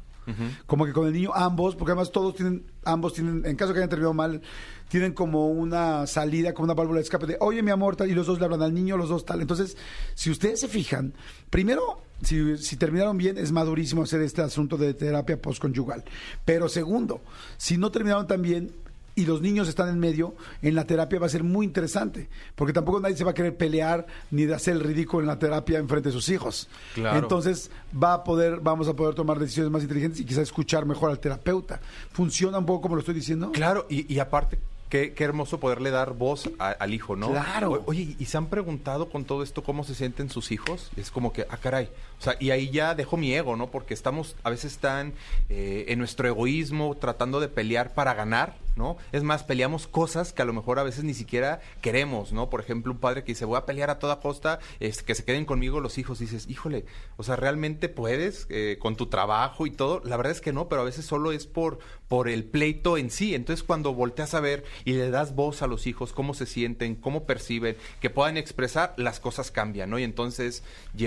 Como que con el niño ambos, porque además todos tienen, ambos tienen, en caso que hayan terminado mal, tienen como una salida, como una válvula de escape de, oye mi amor, tal, y los dos le hablan al niño, los dos tal. Entonces, si ustedes se fijan, primero, si, si terminaron bien, es madurísimo hacer este asunto de terapia postconyugal. Pero segundo, si no terminaron tan bien, y los niños están en medio, en la terapia va a ser muy interesante, porque tampoco nadie se va a querer pelear ni de hacer el ridículo en la terapia en frente de sus hijos. Claro. Entonces va a poder, vamos a poder tomar decisiones más inteligentes y quizás escuchar mejor al terapeuta. ¿Funciona un poco como lo estoy diciendo? Claro, y, y aparte, qué, qué hermoso poderle dar voz a- al hijo, ¿no? Claro. O- oye, ¿y se han preguntado con todo esto cómo se sienten sus hijos? Es como que, ah, caray. O sea, y ahí ya dejo mi ego, ¿no? Porque estamos a veces tan eh, en nuestro egoísmo tratando de pelear para ganar, ¿no? Es más, peleamos cosas que a lo mejor a veces ni siquiera queremos, ¿no? Por ejemplo, un padre que dice, voy a pelear a toda costa, este, que se queden conmigo los hijos. dices, híjole, o sea, ¿realmente puedes eh, con tu trabajo y todo? La verdad es que no, pero a veces solo es por, por el pleito en sí. Entonces, cuando volteas a ver y le das voz a los hijos, cómo se sienten, cómo perciben, que puedan expresar, las cosas cambian, ¿no? Y entonces,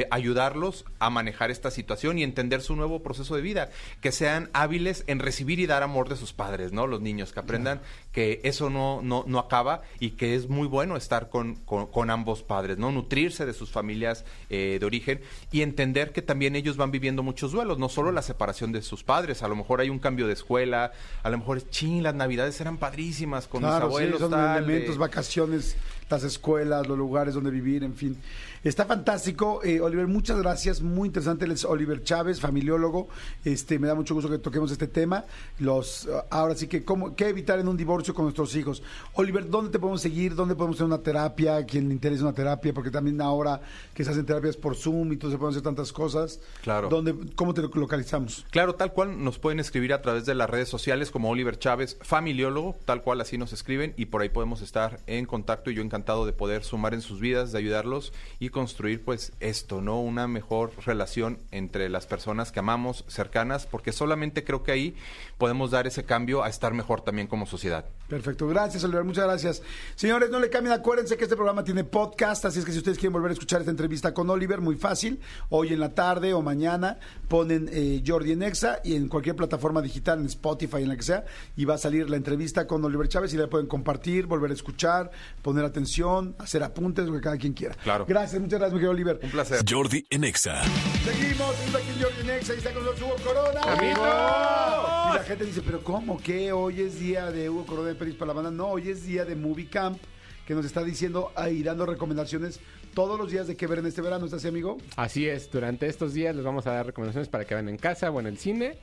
ayudarlos a manejar esta situación y entender su nuevo proceso de vida, que sean hábiles en recibir y dar amor de sus padres, ¿no? Los niños, que aprendan que eso no, no, no acaba y que es muy bueno estar con, con, con ambos padres, ¿no? Nutrirse de sus familias eh, de origen y entender que también ellos van viviendo muchos duelos, no solo la separación de sus padres, a lo mejor hay un cambio de escuela, a lo mejor, ching, las navidades eran padrísimas con mis Claro, sí, abuelos, son tal, elementos, vacaciones, las escuelas, los lugares donde vivir, en fin. Está fantástico, eh, Oliver, muchas gracias, muy interesante. Él es Oliver Chávez, familiólogo. Este, me da mucho gusto que toquemos este tema. Los, ahora sí que, ¿cómo, ¿qué evitar en un divorcio con nuestros hijos? Oliver, ¿dónde te podemos seguir? ¿Dónde podemos hacer una terapia? ¿A quien le interesa una terapia? Porque también ahora que se hacen terapias por Zoom y todo se pueden hacer tantas cosas. Claro. ¿Dónde, ¿Cómo te localizamos? Claro, tal cual nos pueden escribir a través de las redes sociales como Oliver Chávez, familiólogo, tal cual así nos escriben y por ahí podemos estar en contacto y yo encantado de poder sumar en sus vidas, de ayudarlos y construir pues esto, ¿no? Una mejor relación entre las personas que amamos, cercanas, porque solamente creo que ahí podemos dar ese cambio a estar mejor también como sociedad. Perfecto, gracias Oliver, muchas gracias. Señores, no le cambien, acuérdense que este programa tiene podcast, así es que si ustedes quieren volver a escuchar esta entrevista con Oliver, muy fácil, hoy en la tarde o mañana ponen eh, Jordi en Exa y en cualquier plataforma digital, en Spotify, en la que sea, y va a salir la entrevista con Oliver Chávez y la pueden compartir, volver a escuchar, poner atención, hacer apuntes, lo que cada quien quiera. Claro. Gracias, muchas gracias, mi querido Oliver. Un placer. Jordi en Exa. Seguimos, seguimos aquí en Jordi en Exa y está con nosotros Hugo Corona. Y la gente dice, pero ¿cómo? ¿Qué? Hoy es día de Hugo Corona de Peris para la banda. No, hoy es día de Movie Camp, que nos está diciendo ahí dando recomendaciones todos los días de qué ver en este verano. ¿Estás así, amigo? Así es, durante estos días les vamos a dar recomendaciones para que vean en casa o en el cine,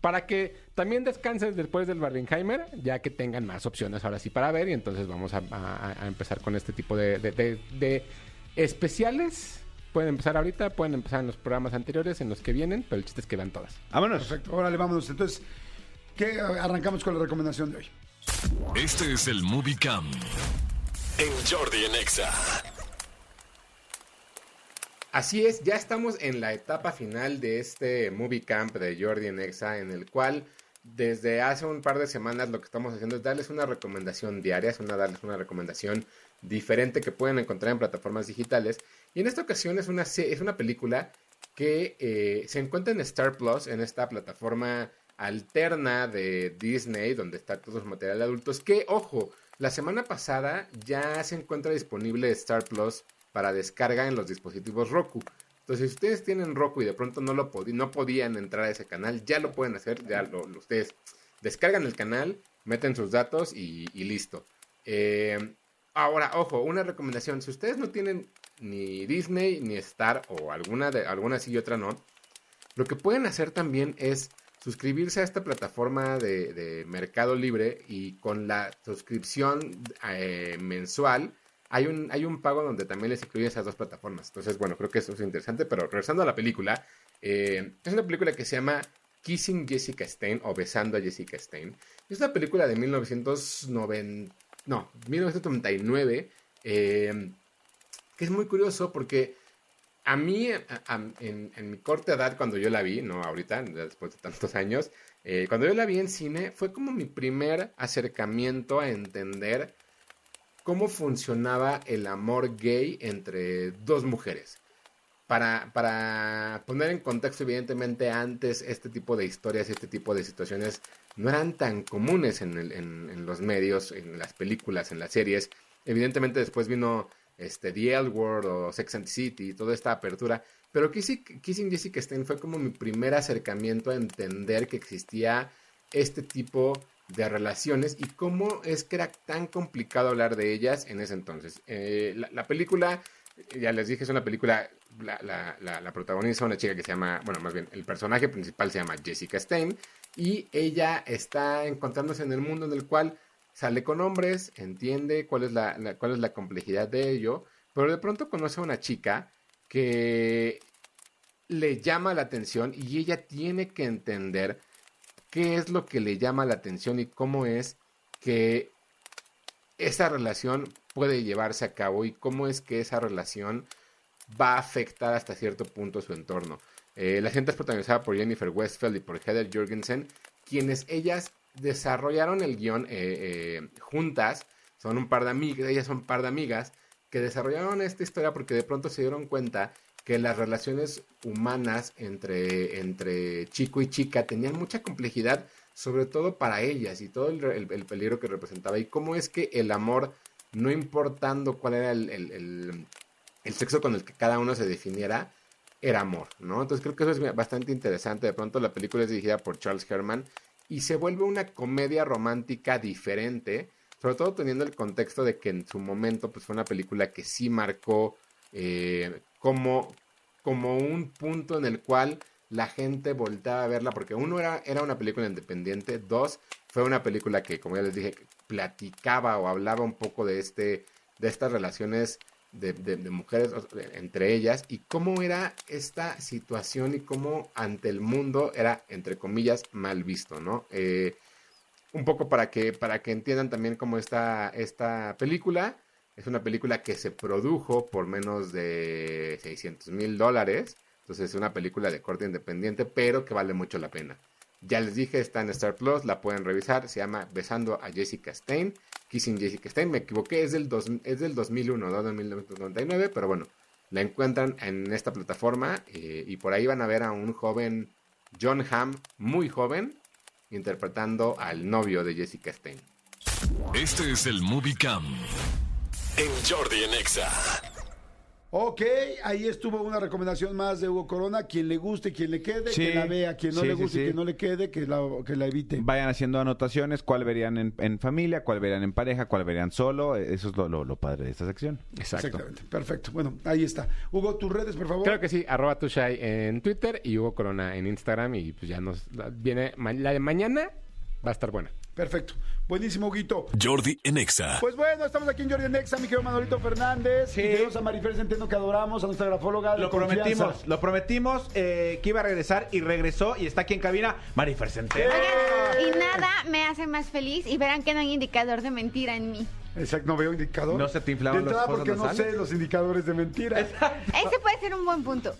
para que también descansen después del Barbenheimer, ya que tengan más opciones ahora sí para ver, y entonces vamos a, a- a empezar con este tipo de, de- de- de especiales. Pueden empezar ahorita, pueden empezar en los programas anteriores, en los que vienen, pero el chiste es que vean todas. Vámonos. Perfecto, órale, vámonos. Entonces, ¿qué arrancamos con la recomendación de hoy? Este es el Movie Cam en Jordi en Exa. Así es, ya estamos en la etapa final de este movie camp de Jordi en Exa, en el cual desde hace un par de semanas lo que estamos haciendo es darles una recomendación diaria, es una darles una recomendación diferente que pueden encontrar en plataformas digitales. Y en esta ocasión es una, se- es una película que eh, se encuentra en Star Plus, en esta plataforma alterna de Disney, donde está todo su material de adultos, que, ojo, la semana pasada ya se encuentra disponible Star Plus para descarga en los dispositivos Roku. Entonces, si ustedes tienen Roku y de pronto no, lo podían entrar a ese canal, ya lo pueden hacer, ya lo, ustedes descargan el canal, meten sus datos y, y listo. Eh, ahora, ojo, una recomendación, si ustedes no tienen ni Disney ni Star o alguna, de, alguna sí y otra no, lo que pueden hacer también es suscribirse a esta plataforma de, Mercado Libre y con la suscripción eh, mensual hay un, hay un pago donde también les incluyen esas dos plataformas. Entonces, bueno, creo que eso es interesante. Pero regresando a la película, eh, es una película que se llama Kissing Jessica Stein o Besando a Jessica Stein. Es una película de 1990, no, 1999, eh, que es muy curioso porque a mí, en, en mi corta edad, cuando yo la vi, no ahorita, después de tantos años, eh, cuando yo la vi en cine, fue como mi primer acercamiento a entender cómo funcionaba el amor gay entre dos mujeres. Para, poner en contexto, evidentemente, antes este tipo de historias, este tipo de situaciones no eran tan comunes en los medios, en las películas, en las series. Evidentemente después vino este, The L Word o Sex and the City, toda esta apertura. Pero Kissing, Jessica Stein fue como mi primer acercamiento a entender que existía este tipo de relaciones y cómo es que era tan complicado hablar de ellas en ese entonces. Eh, la, la película, ya les dije, es una película, la, la, la, la protagoniza una chica que se llama, bueno, más bien, el personaje principal se llama Jessica Stein y ella está encontrándose en el mundo en el cual sale con hombres, entiende cuál es la, cuál es la complejidad de ello, pero de pronto conoce a una chica que le llama la atención y ella tiene que entender qué es lo que le llama la atención y cómo es que esa relación puede llevarse a cabo y cómo es que esa relación va a afectar hasta cierto punto su entorno. Eh, la gente es protagonizada por Jennifer Westfeld y por Heather Jorgensen, quienes ellas desarrollaron el guion eh, eh, juntas, son un par de amigas, ellas son un par de amigas, que desarrollaron esta historia porque de pronto se dieron cuenta que las relaciones humanas entre, entre chico y chica tenían mucha complejidad, sobre todo para ellas y todo el, el- el peligro que representaba y cómo es que el amor, no importando cuál era el, el- sexo con el que cada uno se definiera, era amor, ¿no? Entonces creo que eso es bastante interesante. De pronto la película es dirigida por Charles Herman y se vuelve una comedia romántica diferente, sobre todo teniendo el contexto de que en su momento pues fue una película que sí marcó eh, como, como un punto en el cual la gente voltaba a verla, porque uno era, era una película independiente, dos, fue una película que, como ya les dije, platicaba o hablaba un poco de este, de estas relaciones de, mujeres entre ellas y cómo era esta situación y cómo ante el mundo era, entre comillas, mal visto, ¿no? Eh, un poco para que, para que entiendan también cómo está esta película. Es una película que se produjo por menos de 600 mil dólares. Entonces es una película de corte independiente, pero que vale mucho la pena. Ya les dije, está en Star Plus, la pueden revisar. Se llama Besando a Jessica Stein. Kissing Jessica Stein, me equivoqué, es del, dos- es del 2001, no del 1999, pero bueno, la encuentran en esta plataforma eh, y por ahí van a ver a un joven John Hamm, muy joven, interpretando al novio de Jessica Stein. Este es el Movie Cam. En Jordi en Exa. Ok, ahí estuvo una recomendación más de Hugo Corona. Quien le guste, quien le quede, Sí, que la vea. Quien no sí, le guste, sí. quien no le quede, que la, que la evite. Vayan haciendo anotaciones, cuál verían en, en familia, cuál verían en pareja, cuál verían solo. Eso es lo, lo- lo padre de esta sección. Exactamente, perfecto. Bueno, ahí está. Hugo, tus redes, por favor. Creo que sí, arroba tushai en Twitter y Hugo Corona en Instagram y pues ya nos la- viene, la de mañana va a estar buena. Perfecto. Buenísimo, Huguito. Jordi en Exa. Pues bueno, estamos aquí en Jordi Nexa, mi querido Manolito Fernández. Sí. Y tenemos a Marifer Centeno que adoramos, a nuestra grafóloga de Lo confianza. prometimos, lo prometimos eh, que iba a regresar y regresó y está aquí en cabina Marifer Centeno. Y nada me hace más feliz y verán que no hay indicador de mentira en mí. Exacto, no veo indicador. ¿No se te inflaban De entrada los porque no sé los indicadores de mentira. Ese puede ser un buen punto.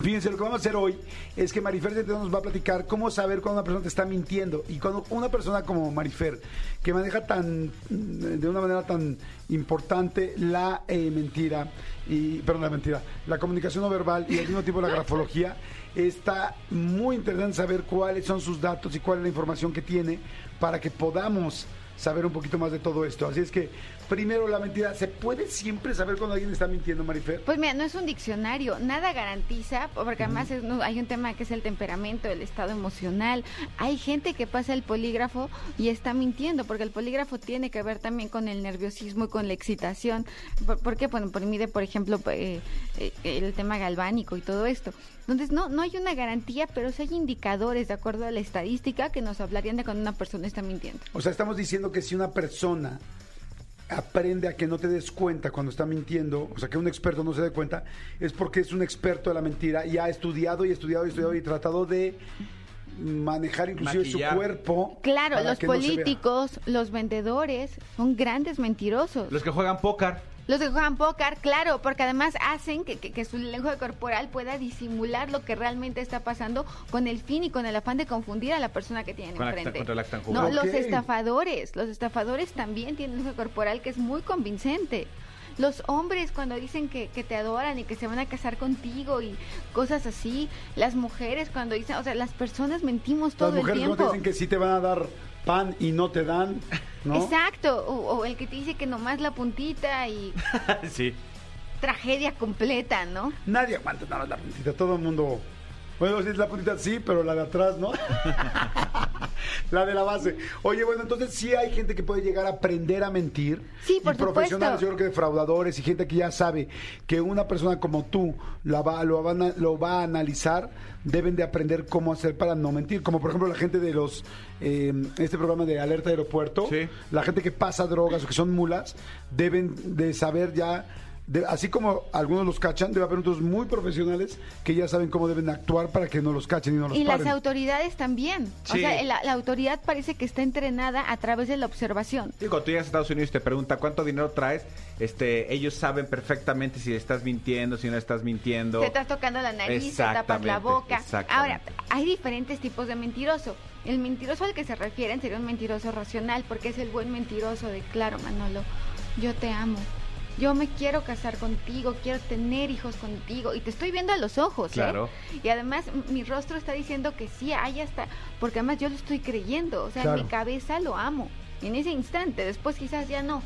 Fíjense, lo que vamos a hacer hoy es que Marifer nos va a platicar cómo saber cuando una persona te está mintiendo. Y cuando una persona como Marifer, que maneja tan de una manera tan importante la eh, mentira, y perdón, la mentira, la comunicación no verbal y al mismo tiempo la grafología, está muy interesante saber cuáles son sus datos y cuál es la información que tiene para que podamos saber un poquito más de todo esto. Así es que, primero la mentira, ¿se puede siempre saber cuando alguien está mintiendo, Marifer? Pues mira, no es un diccionario, nada garantiza, porque además es- no, hay un tema que es el temperamento, el estado emocional. Hay gente que pasa el polígrafo y está mintiendo, porque el polígrafo tiene que ver también con el nerviosismo y con la excitación. ¿Por, por qué? Bueno, por mide, por ejemplo, eh, eh, el tema galvánico y todo esto. Entonces, no, no hay una garantía, pero sí hay indicadores, de acuerdo a la estadística, que nos hablarían de cuando una persona está mintiendo. O sea, estamos diciendo que si una persona aprende a que no te des cuenta cuando está mintiendo, o sea, que un experto no se dé cuenta, es porque es un experto de la mentira y ha estudiado y estudiado y estudiado y tratado de manejar inclusive Maquillar. su cuerpo. Claro, los no políticos, los vendedores, son grandes mentirosos. Los que juegan póker. Los que juegan póker, claro, porque además hacen que, que- que su lenguaje corporal pueda disimular lo que realmente está pasando con el fin y con el afán de confundir a la persona que tienen Con enfrente. está- contra la que están no, los estafadores, los estafadores también tienen un lenguaje corporal que es muy convincente. Los hombres cuando dicen que, que te adoran y que se van a casar contigo y cosas así. Las mujeres cuando dicen, o sea, las personas mentimos todo Las mujeres el no tiempo. dicen que sí te van a dar pan y no te dan, ¿no? Exacto, o, o el que te dice que nomás la puntita y sí. tragedia completa, ¿no? Nadie aguanta nada más la puntita, todo el mundo... Bueno, si es la puntita sí, pero la de atrás, ¿no? la de la base. Oye, bueno, entonces sí hay gente que puede llegar a aprender a mentir. Sí, por y profesionales, yo creo que defraudadores y gente que ya sabe que una persona como tú la va, lo, van a, lo va a analizar, deben de aprender cómo hacer para no mentir. Como por ejemplo la gente de los eh, este programa de alerta aeropuerto, Sí. la gente que pasa drogas o que son mulas, deben de saber ya de- así como algunos los cachan, debe haber otros muy profesionales que ya saben cómo deben actuar para que no los cachen y no los Y las paren. autoridades también. Sí. O sea, la, la autoridad parece que está entrenada a través de la observación. Sí, cuando tú llegas a Estados Unidos y te pregunta cuánto dinero traes, este, ellos saben perfectamente si estás mintiendo, si no estás mintiendo. Te estás tocando la nariz, te tapas la boca. Ahora, hay diferentes tipos de mentiroso. El mentiroso al que se refieren sería un mentiroso racional, porque es el buen mentiroso de, claro, Manolo, yo te amo. Yo me quiero casar contigo, quiero tener hijos contigo y te estoy viendo a los ojos, ¿eh? Claro. Y además mi rostro está diciendo que sí, hay hasta, porque además yo lo estoy creyendo, o sea, en mi cabeza lo amo. En ese instante, después quizás ya no,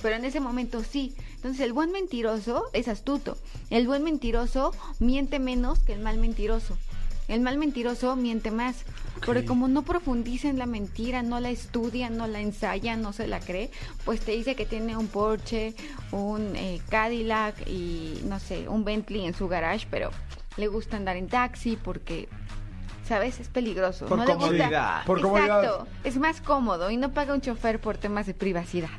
pero en ese momento sí. Entonces el buen mentiroso es astuto. El buen mentiroso miente menos que el mal mentiroso. El mal mentiroso miente más. Porque como no profundiza en la mentira, no la estudia, no la ensaya, no se la cree, pues te dice que tiene un Porsche, un eh, Cadillac y no sé, un Bentley en su garage, pero le gusta andar en taxi porque, ¿sabes? Es peligroso. Por no le comodidad. gusta. Por comodidad. Exacto. Es más cómodo y no paga un chofer por temas de privacidad.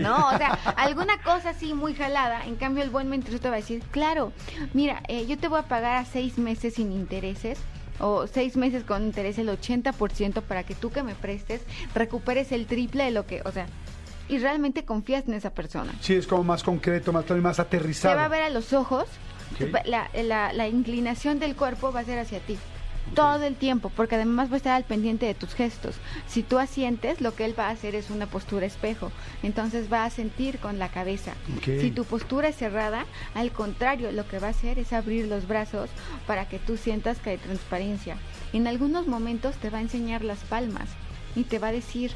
No, o sea, alguna cosa así muy jalada. En cambio, el buen mentiroso te va a decir, claro, mira, eh, yo te voy a pagar a seis meses sin intereses o seis meses con interés el 80% para que tú que me prestes recuperes el triple de lo que, o sea, y realmente confías en esa persona. Sí, es como más concreto, más más Te aterrizado. va a ver a los ojos, la, la- la inclinación del cuerpo va a ser hacia ti. Todo el tiempo, porque además va a estar al pendiente de tus gestos. Si tú asientes, lo que él va a hacer es una postura espejo. Entonces va a sentir con la cabeza. Si tu postura es cerrada, al contrario, lo que va a hacer es abrir los brazos para que tú sientas que hay transparencia. En algunos momentos te va a enseñar las palmas y te va a decir,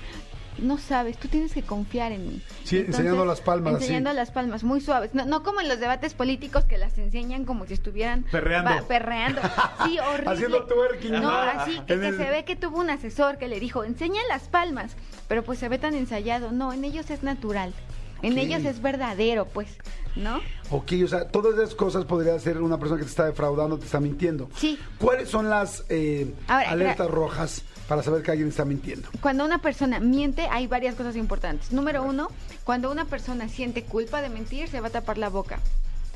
no sabes, tú tienes que confiar en mí. Sí, enseñando las palmas. Enseñando las palmas, muy suaves. No, no como en los debates políticos que las enseñan como si estuvieran Perreando. va- perreando. Sí, horrible. Haciendo twerking. No, Ajá. así que, En que el- se ve que tuvo un asesor que le dijo, enseña las palmas, pero pues se ve tan ensayado. No, en ellos es natural. En ellos es verdadero, pues, ¿no? Ok, o sea, todas esas cosas podría ser una persona que te está defraudando, te está mintiendo. Sí. ¿Cuáles son las eh, Ahora, alertas rojas para saber que alguien está mintiendo? Cuando una persona miente, hay varias cosas importantes. Número uno, cuando una persona siente culpa de mentir, se va a tapar la boca.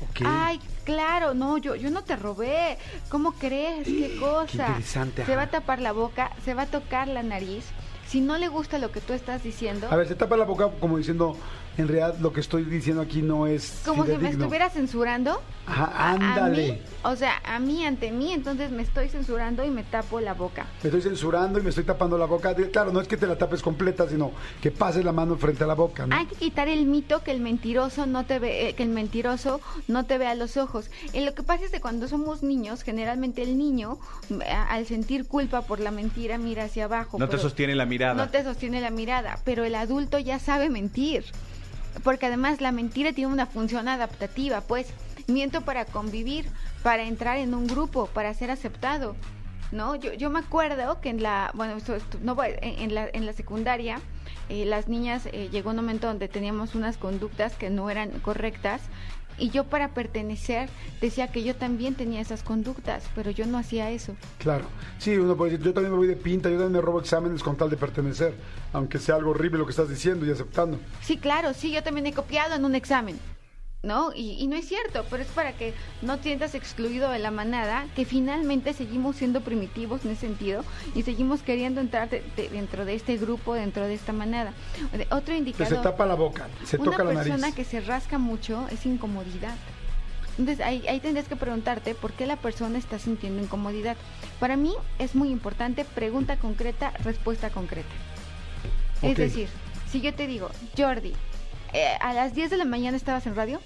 Ok. Ay, claro, no, yo, yo no te robé. ¿Cómo crees? ¿Qué cosa? interesante, Se va a tapar la boca, se va a tocar la nariz. Si no le gusta lo que tú estás diciendo, A ver, se tapa la boca como diciendo, en realidad lo que estoy diciendo aquí no es como si me estuviera censurando. Ajá, a ándale. mí, o sea, a mí ante mí, entonces me estoy censurando y me tapo la boca. Me estoy censurando y me estoy tapando la boca. De- Claro, no es que te la tapes completa, sino que pases la mano frente a la boca, ¿no? Hay que quitar el mito que el mentiroso no te ve, eh, que el mentiroso no te ve a los ojos. Y lo que pasa es que cuando somos niños, generalmente el niño, a- al sentir culpa por la mentira, mira hacia abajo. No te sostiene la mirada. No te sostiene la mirada, pero el adulto ya sabe mentir. Porque además la mentira tiene una función adaptativa, pues miento para convivir, para entrar en un grupo, para ser aceptado. ¿No? Yo, yo me acuerdo que en la, bueno, esto- no, en la, en la secundaria, eh, las niñas eh, llegó un momento donde teníamos unas conductas que no eran correctas y yo para pertenecer decía que yo también tenía esas conductas, pero yo no hacía eso. Claro. Sí, uno puede decir, yo también me voy de pinta, yo también me robo exámenes con tal de pertenecer, aunque sea algo horrible lo que estás diciendo y aceptando. Sí, claro, sí, yo también he copiado en un examen, ¿no? Y, y no es cierto, pero es para que no te sientas excluido de la manada, que finalmente seguimos siendo primitivos en ese sentido y seguimos queriendo entrar de- de- dentro de este grupo, dentro de esta manada. Otro Pues indicador... se tapa la boca, se una toca la nariz. persona que se rasca mucho es incomodidad. Entonces ahí, ahí tendrías que preguntarte por qué la persona está sintiendo incomodidad. Para mí es muy importante pregunta concreta, respuesta concreta. Es decir, si yo te digo, Jordi, eh, a las 10 de la mañana estabas en radio,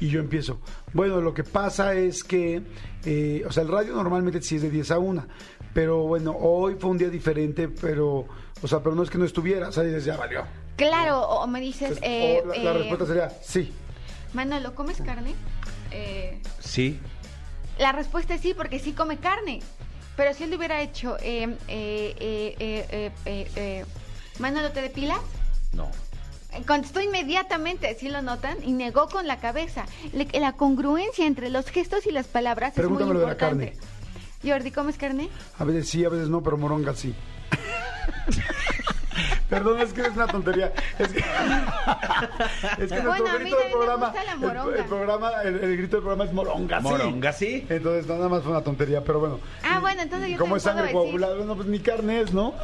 Y yo empiezo. Bueno, lo que pasa es que, eh, o sea, el radio normalmente sí es de 10 a 1, pero bueno, hoy fue un día diferente, pero, o sea, pero no es que no estuviera, o sea, dices, ya valió. claro, o, o me dices, Entonces, eh, o la, la eh, respuesta sería sí. Manolo, ¿comes carne? Eh, Sí. La respuesta es sí, porque sí come carne. Pero si él le hubiera hecho, eh, eh, eh, eh, eh, eh, eh, Manolo, ¿te depilas? No. Contestó inmediatamente, ¿sí lo notan? Y negó con la cabeza. Le- la congruencia entre los gestos y las palabras es muy lo de la importante. Jordi, ¿comes carne? A veces sí, a veces no, pero moronga sí. Perdón, es que es una tontería. Es que, es que Bueno, nuestro grito del programa, gusta la el- moronga. el, programa, el, el grito del programa es moronga, sí. Moronga, sí. Entonces nada más fue una tontería, pero bueno. Ah, bueno, entonces yo ¿Cómo es sangre decir. coagulada? No, pues ni carne es, ¿no?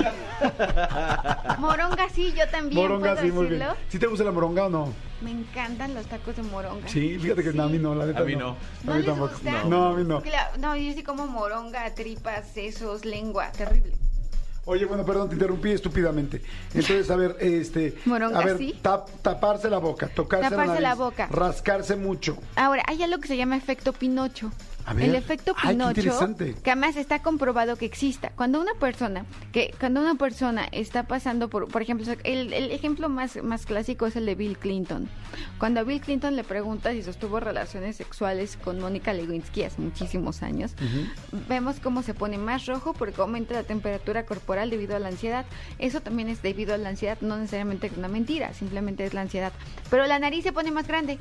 Moronga sí, yo también moronga, puedo sí, muy bien. ¿Sí te gusta la moronga o no? Me encantan los tacos de moronga. Sí, fíjate que Sí. a mí no, la neta A mí no. ¿No A mí les tampoco. gusta? No, a mí no. No, yo sí como moronga, tripas, sesos, lengua, terrible. Oye, bueno, perdón, te interrumpí estúpidamente. Entonces, a ver, este, Moronga, a ver, sí. tap- taparse la boca, tocarse Taparse la, la boca. rascarse mucho. Ahora, hay algo que se llama efecto Pinocho. El efecto Pinocho, que además está comprobado que exista. Cuando una persona, que cuando una persona está pasando por, por ejemplo, el, el ejemplo más, más clásico es el de Bill Clinton. Cuando a Bill Clinton le pregunta si sostuvo relaciones sexuales con Mónica Lewinsky hace muchísimos años, vemos cómo se pone más rojo porque aumenta la temperatura corporal debido a la ansiedad. Eso también es debido a la ansiedad, no necesariamente es una mentira, simplemente es la ansiedad. Pero la nariz se pone más grande.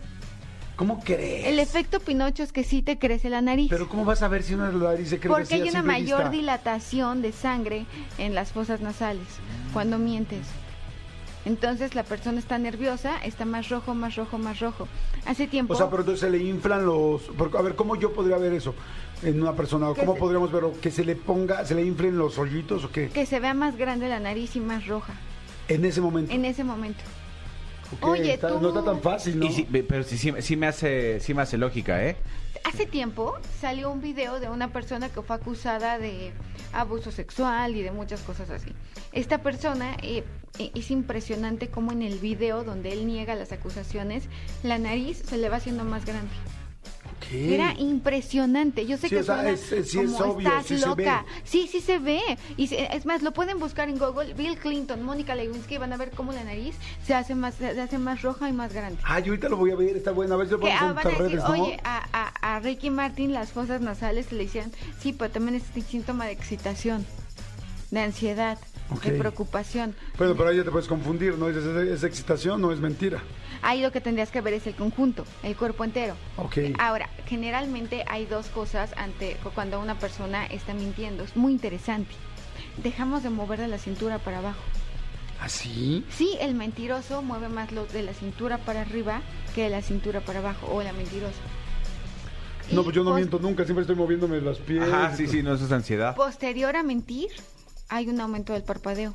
¿Cómo crees? El efecto Pinocho es que sí te crece la nariz. Pero ¿cómo vas a ver si una nariz se crece Porque hay una mayor vista? dilatación de sangre en las fosas nasales cuando mientes. Entonces la persona está nerviosa, está más rojo, más rojo, más rojo. Hace tiempo O sea, pero entonces se le inflan los... porque, a ver, ¿cómo yo podría ver eso en una persona? ¿Cómo se- podríamos verlo? ¿Que se le ponga, se le inflen los hoyitos o qué? que se vea más grande la nariz y más roja En ese momento. en ese momento. Oye, está- tú- No está tan fácil, ¿no? Y sí, pero sí, sí, sí me hace, sí me hace lógica, ¿eh? Hace tiempo salió un video de una persona que fue acusada de abuso sexual y de muchas cosas así. Esta persona eh, eh, es impresionante como en el video donde él niega las acusaciones, la nariz se le va haciendo más grande. Era impresionante. Yo sé Sí, que o sea, es- es- sí es como obvio, estás sí se loca. ve. Sí, sí se ve. Y se- es más, lo pueden buscar en Google. Bill Clinton, Mónica Lewinsky, y van a ver cómo la nariz se hace más, se hace más roja y más grande. Ay, ahorita lo voy a ver, está bueno. A ver si lo ponemos ah, en van a decir, redes, ¿no? oye, a, a, a Ricky Martin las fosas nasales le decían, sí, pero también es este síntoma de excitación, de ansiedad, de preocupación. Bueno, pero ahí ya te puedes confundir, ¿no? ¿Es, es- es excitación no es mentira? Ahí lo que tendrías que ver es el conjunto, el cuerpo entero. Ok. Ahora, generalmente hay dos cosas ante cuando una persona está mintiendo. Es muy interesante. Dejamos de mover de la cintura para abajo. ¿Así? Sí, el mentiroso mueve más lo de la cintura para arriba que de la cintura para abajo, o la mentirosa. No, pues yo no miento nunca, siempre estoy moviéndome las pies. Ajá, sí, sí, no, eso es ansiedad. Posterior a mentir, hay un aumento del parpadeo.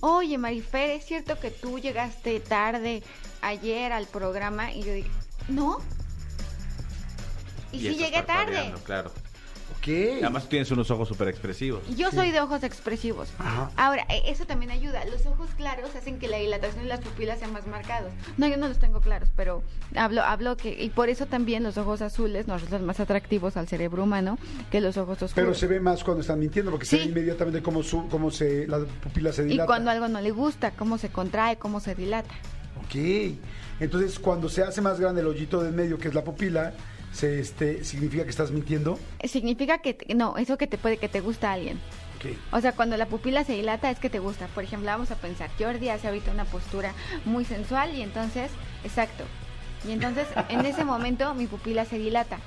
Oye, Marifer, ¿es cierto que tú llegaste tarde ayer al programa? Y yo digo, no. Y, si estás llegué tarde. Claro. Ok. Además tú tienes unos ojos súper expresivos. Yo soy de ojos expresivos. Ajá. Ahora, e- eso también ayuda. Los ojos claros hacen que la dilatación de las pupilas sean más marcados. No, yo no los tengo claros, pero hablo, hablo que... Y por eso también los ojos azules nos resultan más atractivos al cerebro humano que los ojos oscuros. Pero se ve más cuando están mintiendo, porque se ve inmediatamente cómo, su, cómo se, la pupila se y dilata. cuando algo no le gusta, cómo se contrae, cómo se dilata. Ok. Entonces, cuando se hace más grande el hoyito del medio, que es la pupila, se, este, significa que estás mintiendo. Significa que... te- no, eso que te puede que te gusta a alguien. O sea, cuando la pupila se dilata es que te gusta. Por ejemplo, vamos a pensar, Jordi hace ahorita una postura muy sensual y entonces, exacto. Y entonces, en ese momento, mi pupila se dilata.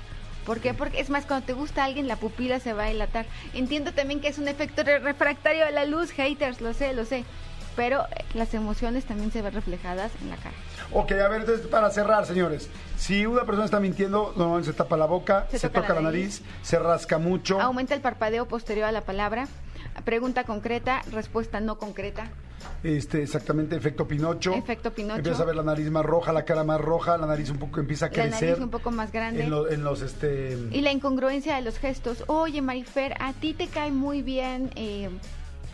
¿Por qué? Porque es más, cuando te gusta alguien, la pupila se va a dilatar. Entiendo también que es un efecto re- refractario de la luz, haters, lo sé, lo sé. Pero eh, las emociones también se ven reflejadas en la cara. Ok, a ver, entonces, para cerrar, señores. Si una persona está mintiendo, normalmente se tapa la boca, se, Se toca, la la nariz, se rasca mucho. Aumenta el parpadeo posterior a la palabra. Pregunta concreta, respuesta no concreta. Este, exactamente, efecto Pinocho. Efecto Pinocho. Empieza a ver la nariz más roja, la cara más roja, la nariz un poco empieza a La crecer. nariz un poco más grande. En, lo- en los, este... Y la incongruencia de los gestos. Oye, Marifer, a ti te cae muy bien, eh,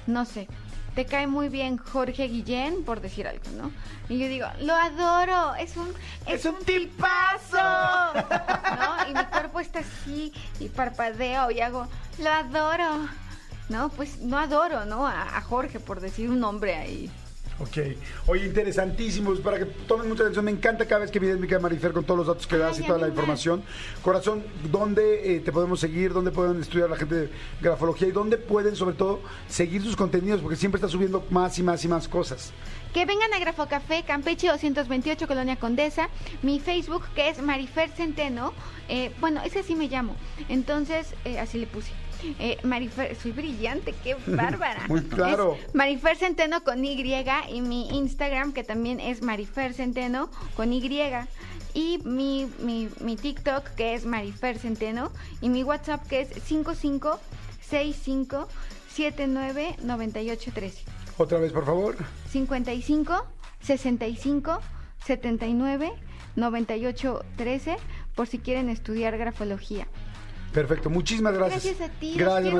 no sé, te cae muy bien Jorge Guillén, por decir algo, ¿no? Y yo digo, lo adoro, es un, es, un, tipazo, ¿no? Y mi cuerpo está así y parpadeo y hago, lo adoro, ¿no? Pues no adoro, ¿no? A, a Jorge, por decir un nombre ahí. Ok. Oye, interesantísimos. Para que tomen mucha atención. Me encanta cada vez que vienes, mi querida Marifer, con todos los datos que das y toda la información. Corazón, ¿dónde eh, te podemos seguir? ¿Dónde pueden estudiar la gente de grafología? ¿Y dónde pueden, sobre todo, seguir sus contenidos? Porque siempre está subiendo más y más y más cosas. Que vengan a Grafocafé, Campeche 228, Colonia Condesa. Mi Facebook, que es Marifer Centeno. eh, bueno, ese sí me llamo. Entonces, eh, así le puse. Eh, Marifer, soy brillante, qué bárbara. Muy claro. Es Marifer Centeno con Y y mi Instagram que también es Marifer Centeno con Y. Y mi, mi, mi TikTok que es Marifer Centeno y mi WhatsApp que es 5565 79 98 13. Otra vez, por favor. 55 65 79 98 13 por si quieren estudiar grafología. Perfecto, muchísimas gracias. Gracias a ti, Gracias.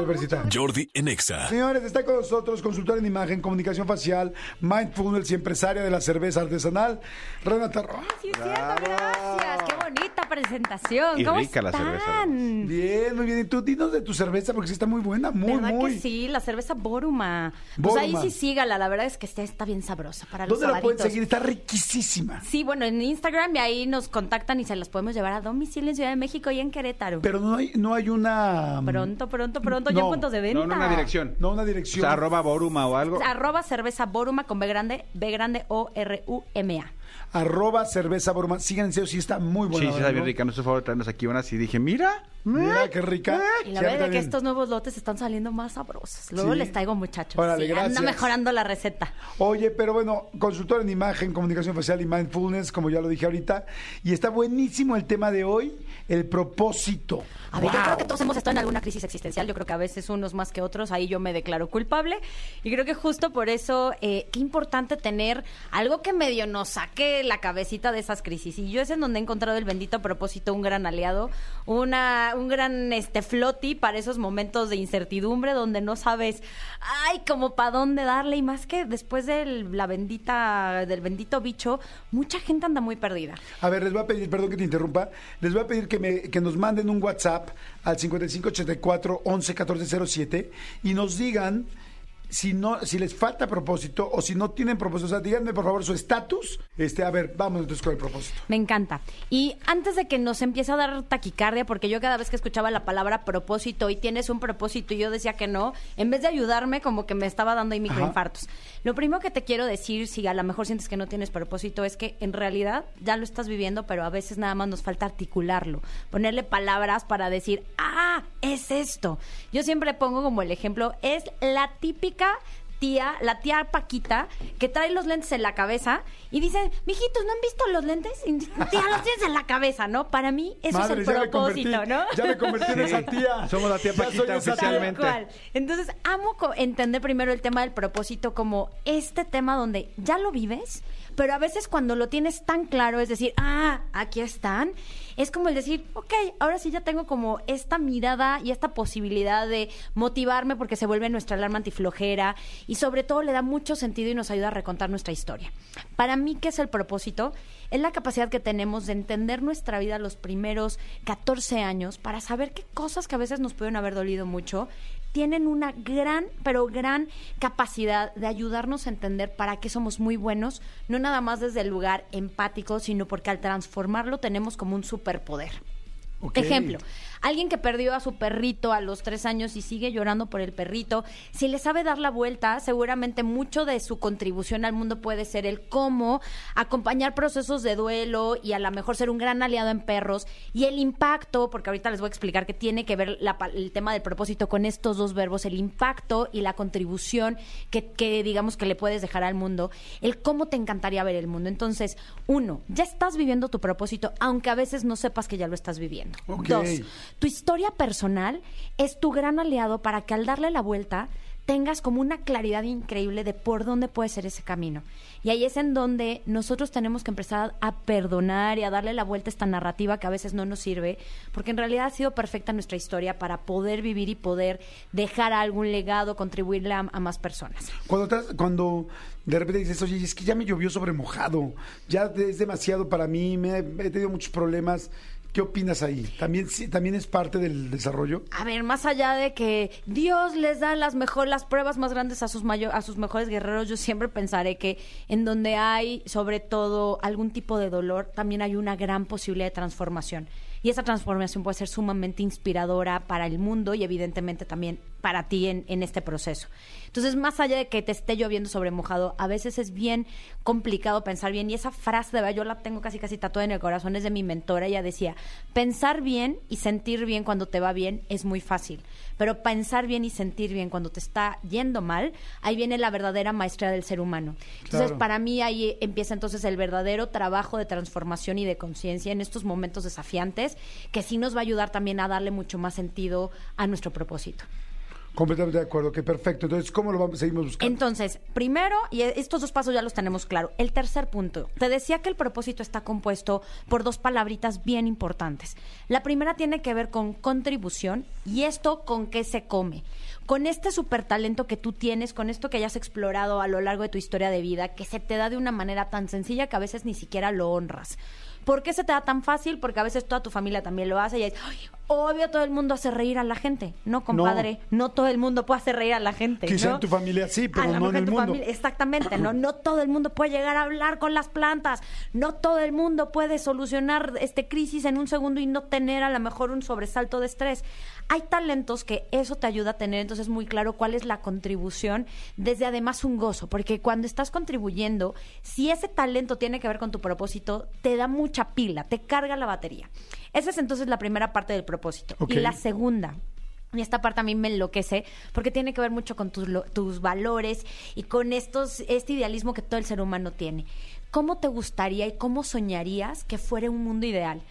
Jordi en Exa. Señores, está con nosotros consultor en imagen, comunicación facial, mindfulness y empresaria de la cerveza artesanal, Renata Roa. Sí, es cierto, gracias. Qué bonita presentación. Y ¿Cómo rica la cerveza. Bien, muy bien. Y tú dinos de tu cerveza porque sí está muy buena, muy, ¿Verdad muy. que sí? La cerveza Boruma. Pues Boruma. ahí sí sígala, la verdad es que está, está bien sabrosa para los ¿Dónde la pueden seguir? Está riquísima. Sí, bueno, en Instagram y ahí nos contactan y se las podemos llevar a domicilio en Ciudad de México y en Querétaro. Pero no hay, no hay una... pronto, pronto, pronto, ya en No, puntos de venta. No, no, una dirección. No, una O dirección. sea, arroba Boruma o algo. Arroba cerveza Boruma con B grande, B grande O R U M A. Arroba cerveza broma. Serio, sí está muy buena. Sí, sí, está ¿verdad, bien rica. No por favor, traernos aquí unas y dije, mira. Mira qué rica. Y la Sí, verdad es que estos nuevos lotes están saliendo más sabrosos. Luego Sí. les traigo muchachos. Órale, Sí, anda mejorando la receta. Oye, pero bueno, consultor en imagen, comunicación facial y mindfulness, como ya lo dije ahorita. Y está buenísimo el tema de hoy, el propósito. A ver, yo creo que todos hemos estado en alguna crisis existencial. Yo creo que a veces unos más que otros. Ahí yo me declaro culpable. Y creo que justo por eso, eh, qué importante tener algo que medio nos saque la cabecita de esas crisis. Y yo es en donde he encontrado el bendito propósito, un gran aliado, una, un gran este floti para esos momentos de incertidumbre donde no sabes, ay, como para dónde darle. Y más que después de la bendita, del bendito bicho, mucha gente anda muy perdida. A ver, les voy a pedir, perdón que te interrumpa, les voy a pedir que, me, que nos manden un WhatsApp al 5584 11 14 07 y nos digan si no, si les falta propósito o si no tienen propósito. O sea, díganme por favor su estatus. Este, a ver, vamos entonces con el propósito. Me encanta. Y antes de que nos empiece a dar taquicardia, porque yo cada vez que escuchaba la palabra propósito y tienes un propósito y yo decía que no, en vez de ayudarme, como que me estaba dando ahí microinfartos. Lo primero que te quiero decir, si a lo mejor sientes que no tienes propósito, es que en realidad ya lo estás viviendo, pero a veces nada más nos falta articularlo, ponerle palabras para decir, ah, es esto. Yo siempre pongo como el ejemplo, es la típica tía, la tía Paquita, que trae los lentes en la cabeza y dice, mijitos, ¿no han visto los lentes? Y, tía, los tienes en la cabeza, ¿no? Para mí eso Madre, es el propósito, ¿no? Ya me convertí en esa tía. Somos la tía Paquita oficialmente. Cual. Entonces, amo entender primero el tema del propósito como este tema donde ya lo vives, pero a veces cuando lo tienes tan claro, es decir, ah, aquí están, es como el decir, ok, ahora sí ya tengo como esta mirada y esta posibilidad de motivarme porque se vuelve nuestra alarma antiflojera y sobre todo le da mucho sentido y nos ayuda a recontar nuestra historia. Para mí, ¿qué es el propósito? Es la capacidad que tenemos de entender nuestra vida los primeros 14 años para saber qué cosas que a veces nos pueden haber dolido mucho tienen una gran, pero gran capacidad de ayudarnos a entender para qué somos muy buenos, no nada más desde el lugar empático, sino porque al transformarlo tenemos como un superpoder. Ejemplo, alguien que perdió a su perrito a los tres años y sigue llorando por el perrito, si le sabe dar la vuelta, seguramente mucho de su contribución al mundo puede ser el cómo acompañar procesos de duelo y a lo mejor ser un gran aliado en perros y el impacto, porque ahorita les voy a explicar que tiene que ver la el tema del propósito con estos dos verbos, el impacto y la contribución que, que digamos que le puedes dejar al mundo, el cómo te encantaría ver el mundo. Entonces, uno, ya estás viviendo tu propósito, aunque a veces no sepas que ya lo estás viviendo. Dos, tu historia personal es tu gran aliado para que al darle la vuelta tengas como una claridad increíble de por dónde puede ser ese camino. Y ahí es en donde nosotros tenemos que empezar a perdonar y a darle la vuelta a esta narrativa que a veces no nos sirve, porque en realidad ha sido perfecta nuestra historia para poder vivir y poder dejar algún legado, contribuirle a, más personas. Cuando, estás- cuando de repente dices, oye, es que ya me llovió sobre mojado, ya es demasiado para mí, me, he tenido muchos problemas. ¿Qué opinas ahí? ¿También, ¿También es parte del desarrollo? A ver, más allá de que Dios les da las mejor, las pruebas más grandes a sus mayo- a sus mejores guerreros, yo siempre pensaré que en donde hay sobre todo algún tipo de dolor, también hay una gran posibilidad de transformación. Y esa transformación puede ser sumamente inspiradora para el mundo y evidentemente también para ti en, en este proceso. Entonces, más allá de que te esté lloviendo sobre mojado, a veces es bien complicado pensar bien. Y esa frase, de verdad, yo la tengo casi casi tatuada en el corazón, es de mi mentora. Ella decía, pensar bien y sentir bien cuando te va bien es muy fácil. Pero pensar bien y sentir bien cuando te está yendo mal, ahí viene la verdadera maestría del ser humano. Entonces, Claro. para mí ahí empieza entonces el verdadero trabajo de transformación y de conciencia en estos momentos desafiantes, que sí nos va a ayudar también a darle mucho más sentido a nuestro propósito. Completamente de acuerdo, que perfecto. Entonces, ¿cómo lo vamos, seguimos buscando? Entonces, primero, y estos dos pasos ya los tenemos claro. El tercer punto, te decía que el propósito está compuesto por dos palabritas bien importantes. La primera tiene que ver con contribución y esto con qué se come. Con este super talento que tú tienes, con esto que hayas explorado a lo largo de tu historia de vida, que se te da de una manera tan sencilla que a veces ni siquiera lo honras. ¿Por qué se te da tan fácil? Porque a veces toda tu familia también lo hace y es, "Ay, obvio todo el mundo hace reír a la gente. No, compadre, no, todo el mundo puede hacer reír a la gente. Quizá ¿no? en tu familia sí, pero no en el mundo. familia- exactamente, ¿no? No todo el mundo puede llegar a hablar con las plantas. No todo el mundo puede solucionar este crisis en un segundo y no tener a lo mejor un sobresalto de estrés. Hay talentos que eso te ayuda a tener, entonces muy claro cuál es la contribución, desde además un gozo, porque cuando estás contribuyendo, si ese talento tiene que ver con tu propósito, te da mucha pila, te carga la batería. Esa es entonces la primera parte del propósito. Y la segunda, y esta parte a mí me enloquece porque tiene que ver mucho con tus, lo- tus valores y con estos, este idealismo que todo el ser humano tiene. ¿Cómo te gustaría y cómo soñarías que fuera un mundo ideal?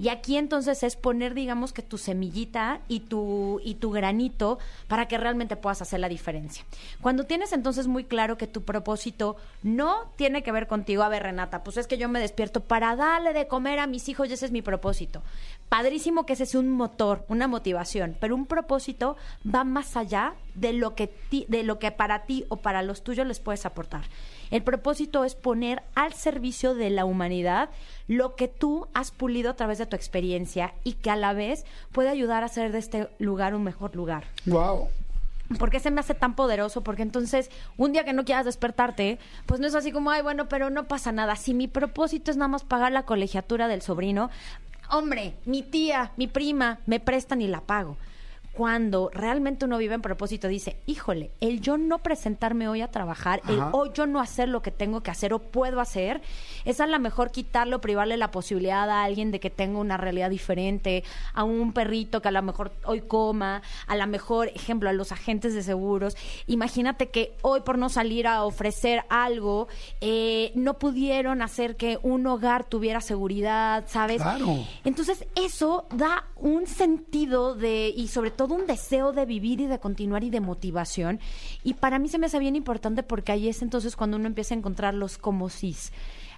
Y aquí entonces es poner, digamos, que tu semillita y tu, y tu granito para que realmente puedas hacer la diferencia. Cuando tienes entonces muy claro que tu propósito no tiene que ver contigo, a ver, Renata, pues es que yo me despierto para darle de comer a mis hijos y ese es mi propósito. Padrísimo que ese es un motor, una motivación, pero un propósito va más allá de lo que, de lo que para ti o para los tuyos les puedes aportar. El propósito es poner al servicio de la humanidad lo que tú has pulido a través de tu experiencia y que a la vez puede ayudar a hacer de este lugar un mejor lugar. Wow. ¿Por qué se me hace tan poderoso? Porque entonces, un día que no quieras despertarte, pues no es así como, ay, bueno, pero no pasa nada. Si mi propósito es nada más pagar la colegiatura del sobrino, hombre, mi tía, mi prima, me prestan y la pago. Cuando realmente uno vive en propósito, dice, híjole, el yo no presentarme hoy a trabajar, el hoy yo no hacer lo que tengo que hacer o puedo hacer, es a lo mejor quitarlo, privarle la posibilidad a alguien de que tenga una realidad diferente, a un perrito que a lo mejor hoy coma, a lo mejor, ejemplo, a los agentes de seguros. Imagínate que hoy por no salir a ofrecer algo, eh, no pudieron hacer que un hogar tuviera seguridad, ¿sabes? Claro. Entonces eso da un sentido de y sobre todo un deseo de vivir y de continuar y de motivación. Y para mí se me hace bien importante porque ahí es entonces cuando uno empieza a encontrar los como sís.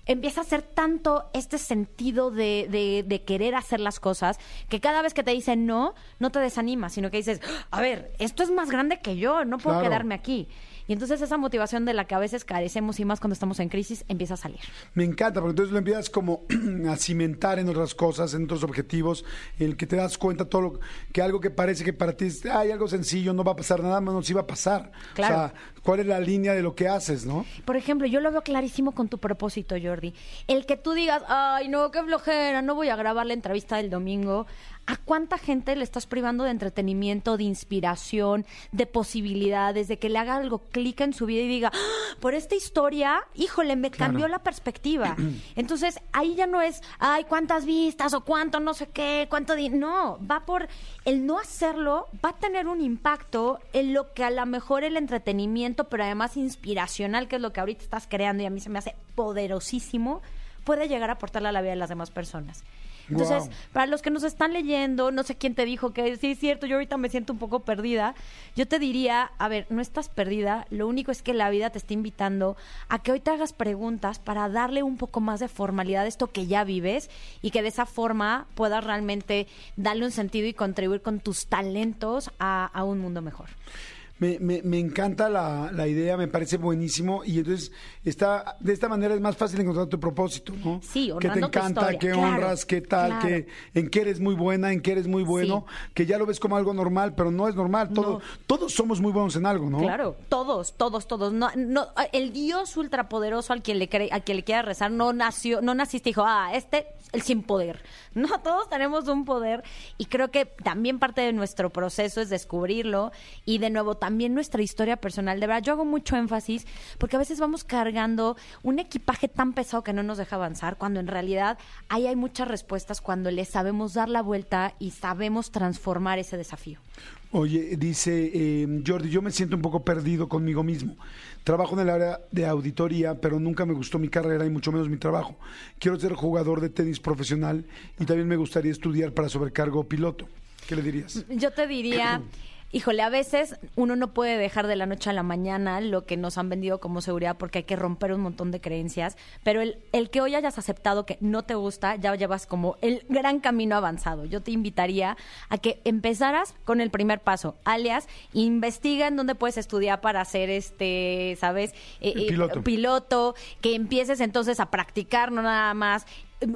Empieza a hacer tanto este sentido de, de- de querer hacer las cosas que cada vez que te dicen no, no te desanimas, sino que dices, a ver, esto es más grande que yo, no puedo Claro. quedarme aquí. Y entonces esa motivación de la que a veces carecemos y más cuando estamos en crisis empieza a salir. Me encanta, porque entonces lo empiezas como a cimentar en otras cosas, en otros objetivos, en el que te das cuenta todo lo que algo que parece que para ti es ay, algo sencillo, no va a pasar nada, no sí va a pasar. Claro. O sea, ¿cuál es la línea de lo que haces, no? Por ejemplo, yo lo veo clarísimo con tu propósito, Jordi. El que tú digas, ay, no, qué flojera, no voy a grabar la entrevista del domingo. ¿A cuánta gente le estás privando de entretenimiento, de inspiración, de posibilidades, de que le haga algo clic en su vida y diga, "Ah, por esta historia, híjole, me cambió la perspectiva? Entonces, ahí ya no es, ay, cuántas vistas o cuánto no sé qué, cuánto... di-". No, va por el no hacerlo, va a tener un impacto en lo que a lo mejor el entretenimiento, pero además inspiracional, que es lo que ahorita estás creando y a mí se me hace poderosísimo, puede llegar a aportarle a la vida de las demás personas. Entonces, para los que nos están leyendo, no sé quién te dijo que sí es cierto, yo ahorita me siento un poco perdida, yo te diría, a ver, no estás perdida, lo único es que la vida te está invitando a que hoy te hagas preguntas para darle un poco más de formalidad a esto que ya vives y que de esa forma puedas realmente darle un sentido y contribuir con tus talentos a, a un mundo mejor. Me, me, me encanta la, la idea, me parece buenísimo y entonces está de esta manera es más fácil encontrar tu propósito, ¿no? Sí, que te tu encanta, que claro, honras, qué tal, claro. que en qué eres muy buena, en qué eres muy bueno, que ya lo ves como algo normal, pero no es normal. Todo, Todos somos muy buenos en algo, ¿no? Claro, todos, todos, todos. No, no, el Dios ultrapoderoso al quien le cree, al que le quiera rezar no nació, no naciste y dijo, ah, este el sin poder. No, todos tenemos un poder y creo que también parte de nuestro proceso es descubrirlo y de nuevo también nuestra historia personal. De verdad, yo hago mucho énfasis porque a veces vamos cargando un equipaje tan pesado que no nos deja avanzar cuando en realidad ahí hay muchas respuestas cuando le sabemos dar la vuelta y sabemos transformar ese desafío. Oye, dice eh, Jordi, yo me siento un poco perdido conmigo mismo. Trabajo en el área de auditoría, pero nunca me gustó mi carrera y mucho menos mi trabajo. Quiero ser jugador de tenis profesional y también me gustaría estudiar para sobrecargo piloto. ¿Qué le dirías? Yo te diría, híjole, a veces uno no puede dejar de la noche a la mañana lo que nos han vendido como seguridad porque hay que romper un montón de creencias, pero el, el que hoy hayas aceptado que no te gusta, ya llevas como el gran camino avanzado. Yo te invitaría a que empezaras con el primer paso, alias, investiga en dónde puedes estudiar para ser este, ¿sabes? Eh, eh, Piloto. piloto, que empieces entonces a practicar, no nada más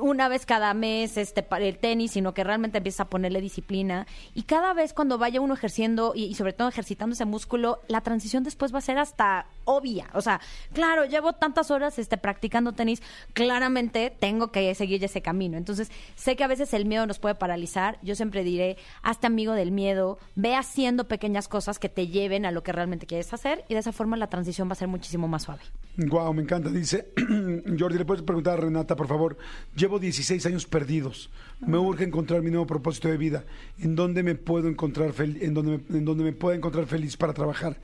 una vez cada mes este para el tenis, sino que realmente empiezas a ponerle disciplina. Y cada vez cuando vaya uno ejerciendo y, y sobre todo ejercitando ese músculo, la transición después va a ser hasta obvia. O sea, claro, llevo tantas horas este practicando tenis, claramente tengo que seguir ese camino. Entonces, sé que a veces el miedo nos puede paralizar. Yo siempre diré, hazte amigo del miedo, ve haciendo pequeñas cosas que te lleven a lo que realmente quieres hacer y de esa forma la transición va a ser muchísimo más suave. Guau, me encanta. Dice, Jordi, ¿le puedes preguntar a Renata, por favor? Llevo 16 años perdidos. Me urge encontrar mi nuevo propósito de vida. ¿En dónde me puedo encontrar en me, en dónde me puedo encontrar feliz para trabajar?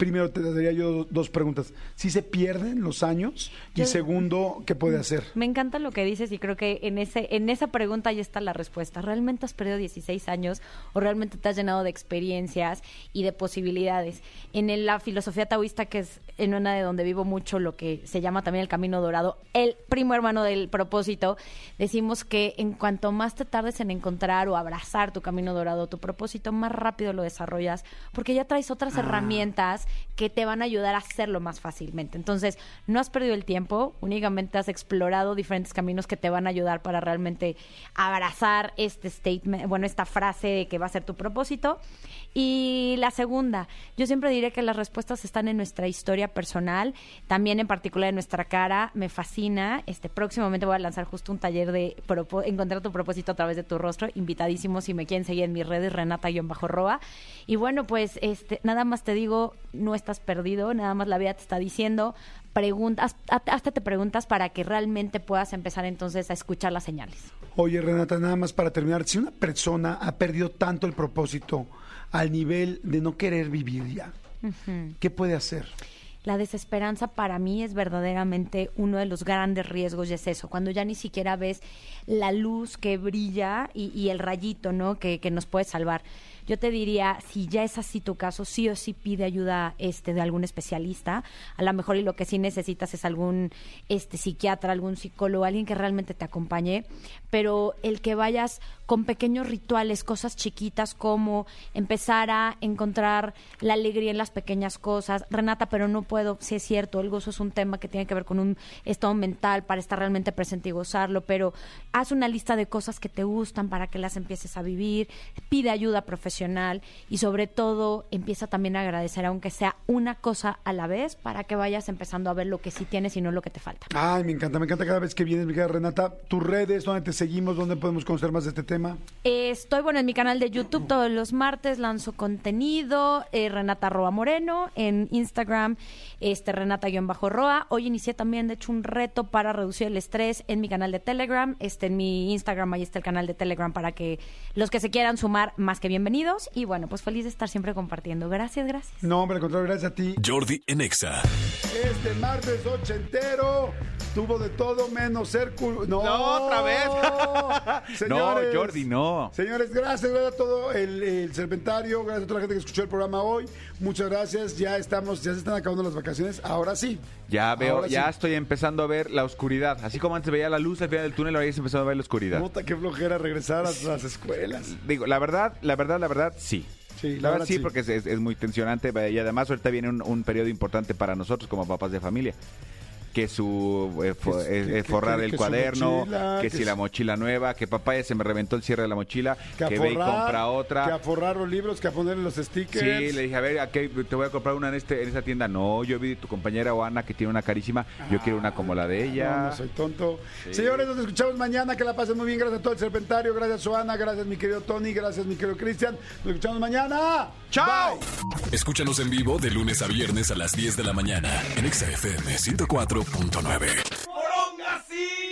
Primero te daría yo dos preguntas. ¿Si se pierden los años? Y Yo- segundo, ¿qué puede hacer? Me encanta lo que dices y creo que en ese en esa pregunta ahí está la respuesta. ¿Realmente has perdido 16 años o realmente te has llenado de experiencias y de posibilidades? En el- la filosofía taoísta, que es en una de donde vivo mucho, lo que se llama también el camino dorado, el primo hermano del propósito, decimos que en cuanto más te tardes en encontrar o abrazar tu camino dorado, tu propósito, más rápido lo desarrollas, porque ya traes otras herramientas que te van a ayudar a hacerlo más fácilmente. Entonces, no has perdido el tiempo, únicamente has explorado diferentes caminos que te van a ayudar para realmente abrazar este statement, bueno, esta frase de que va a ser tu propósito. Y la segunda, yo siempre diré que las respuestas están en nuestra historia personal, también en particular en nuestra cara, me fascina. Este próximamente voy a lanzar justo un taller de encontrar tu propósito a través de tu rostro, invitadísimo si me quieren seguir en mis redes renata-roa. Y bueno, pues este nada más te digo, no estás perdido, nada más la vida te está diciendo, preguntas, hasta te preguntas para que realmente puedas empezar entonces a escuchar las señales. Oye, Renata, nada más para terminar. Si una persona ha perdido tanto el propósito al nivel de no querer vivir ya, ¿qué puede hacer? La desesperanza para mí es verdaderamente uno de los grandes riesgos y es eso, cuando ya ni siquiera ves la luz que brilla y, y el rayito, ¿no? Que, que nos puede salvar. Yo te diría, si ya es así tu caso, sí o sí pide ayuda este, de algún especialista. A lo mejor y lo que sí necesitas es algún este, psiquiatra, algún psicólogo, alguien que realmente te acompañe. Pero el que vayas con pequeños rituales, cosas chiquitas como empezar a encontrar la alegría en las pequeñas cosas. Renata, pero no puedo, sí es cierto, el gozo es un tema que tiene que ver con un estado mental para estar realmente presente y gozarlo, pero haz una lista de cosas que te gustan para que las empieces a vivir, pide ayuda profesional y sobre todo empieza también a agradecer aunque sea una cosa a la vez para que vayas empezando a ver lo que sí tienes y no lo que te falta. Ay, me encanta, me encanta cada vez que vienes, mi querida Renata. Tus redes, ¿dónde te seguimos? ¿Dónde podemos conocer más de este tema? Eh, Estoy bueno en mi canal de YouTube todos los martes, lanzo contenido, eh, Renata Roa Moreno, en Instagram, este Renata-Roa. Hoy inicié también, de hecho, un reto para reducir el estrés en mi canal de Telegram. Este, en mi Instagram, ahí está el canal de Telegram para que los que se quieran sumar, más que bienvenidos. Y bueno, pues feliz de estar siempre compartiendo. Gracias, gracias. No, hombre, al contrario, gracias a ti. Jordi en Exa. Este martes ochentero tuvo de todo menos ser cul- No, No, otra vez. Señores, No, Jordi, no. Señores, gracias, gracias a todo el, el serpentario, gracias a toda la gente que escuchó el programa hoy. Muchas gracias. Ya estamos, ya se están acabando las vacaciones. Ahora sí. Ya veo, Ahora ya sí. estoy empezando a ver la oscuridad. Así como antes veía la luz al final del túnel, ahora ya estoy empezando a ver la oscuridad. Puta, qué flojera regresar a las escuelas. Digo, la verdad, la verdad, la verdad, sí. Sí, la, verdad, sí, porque es, es- es muy tensionante y además ahorita viene un, un periodo importante para nosotros como papás de familia que su forrar el cuaderno, que, si la mochila nueva, que papá ya se me reventó el cierre de la mochila, que, ve y compra otra. Que a forrar los libros, que a poner los stickers. Sí, le dije, a ver, te voy a comprar una en, este, en esta tienda. No, yo vi tu compañera o que tiene una carísima, yo quiero una como la de ah, ella. No, no soy tonto. Señores, nos escuchamos mañana, que la pasen muy bien. Gracias a todo el Serpentario, gracias Ana, gracias mi querido Tony, gracias mi querido Cristian. Nos escuchamos mañana. ¡Chao! Escúchanos en vivo de lunes a viernes a las 10 de la mañana en XFM 104. 94.9.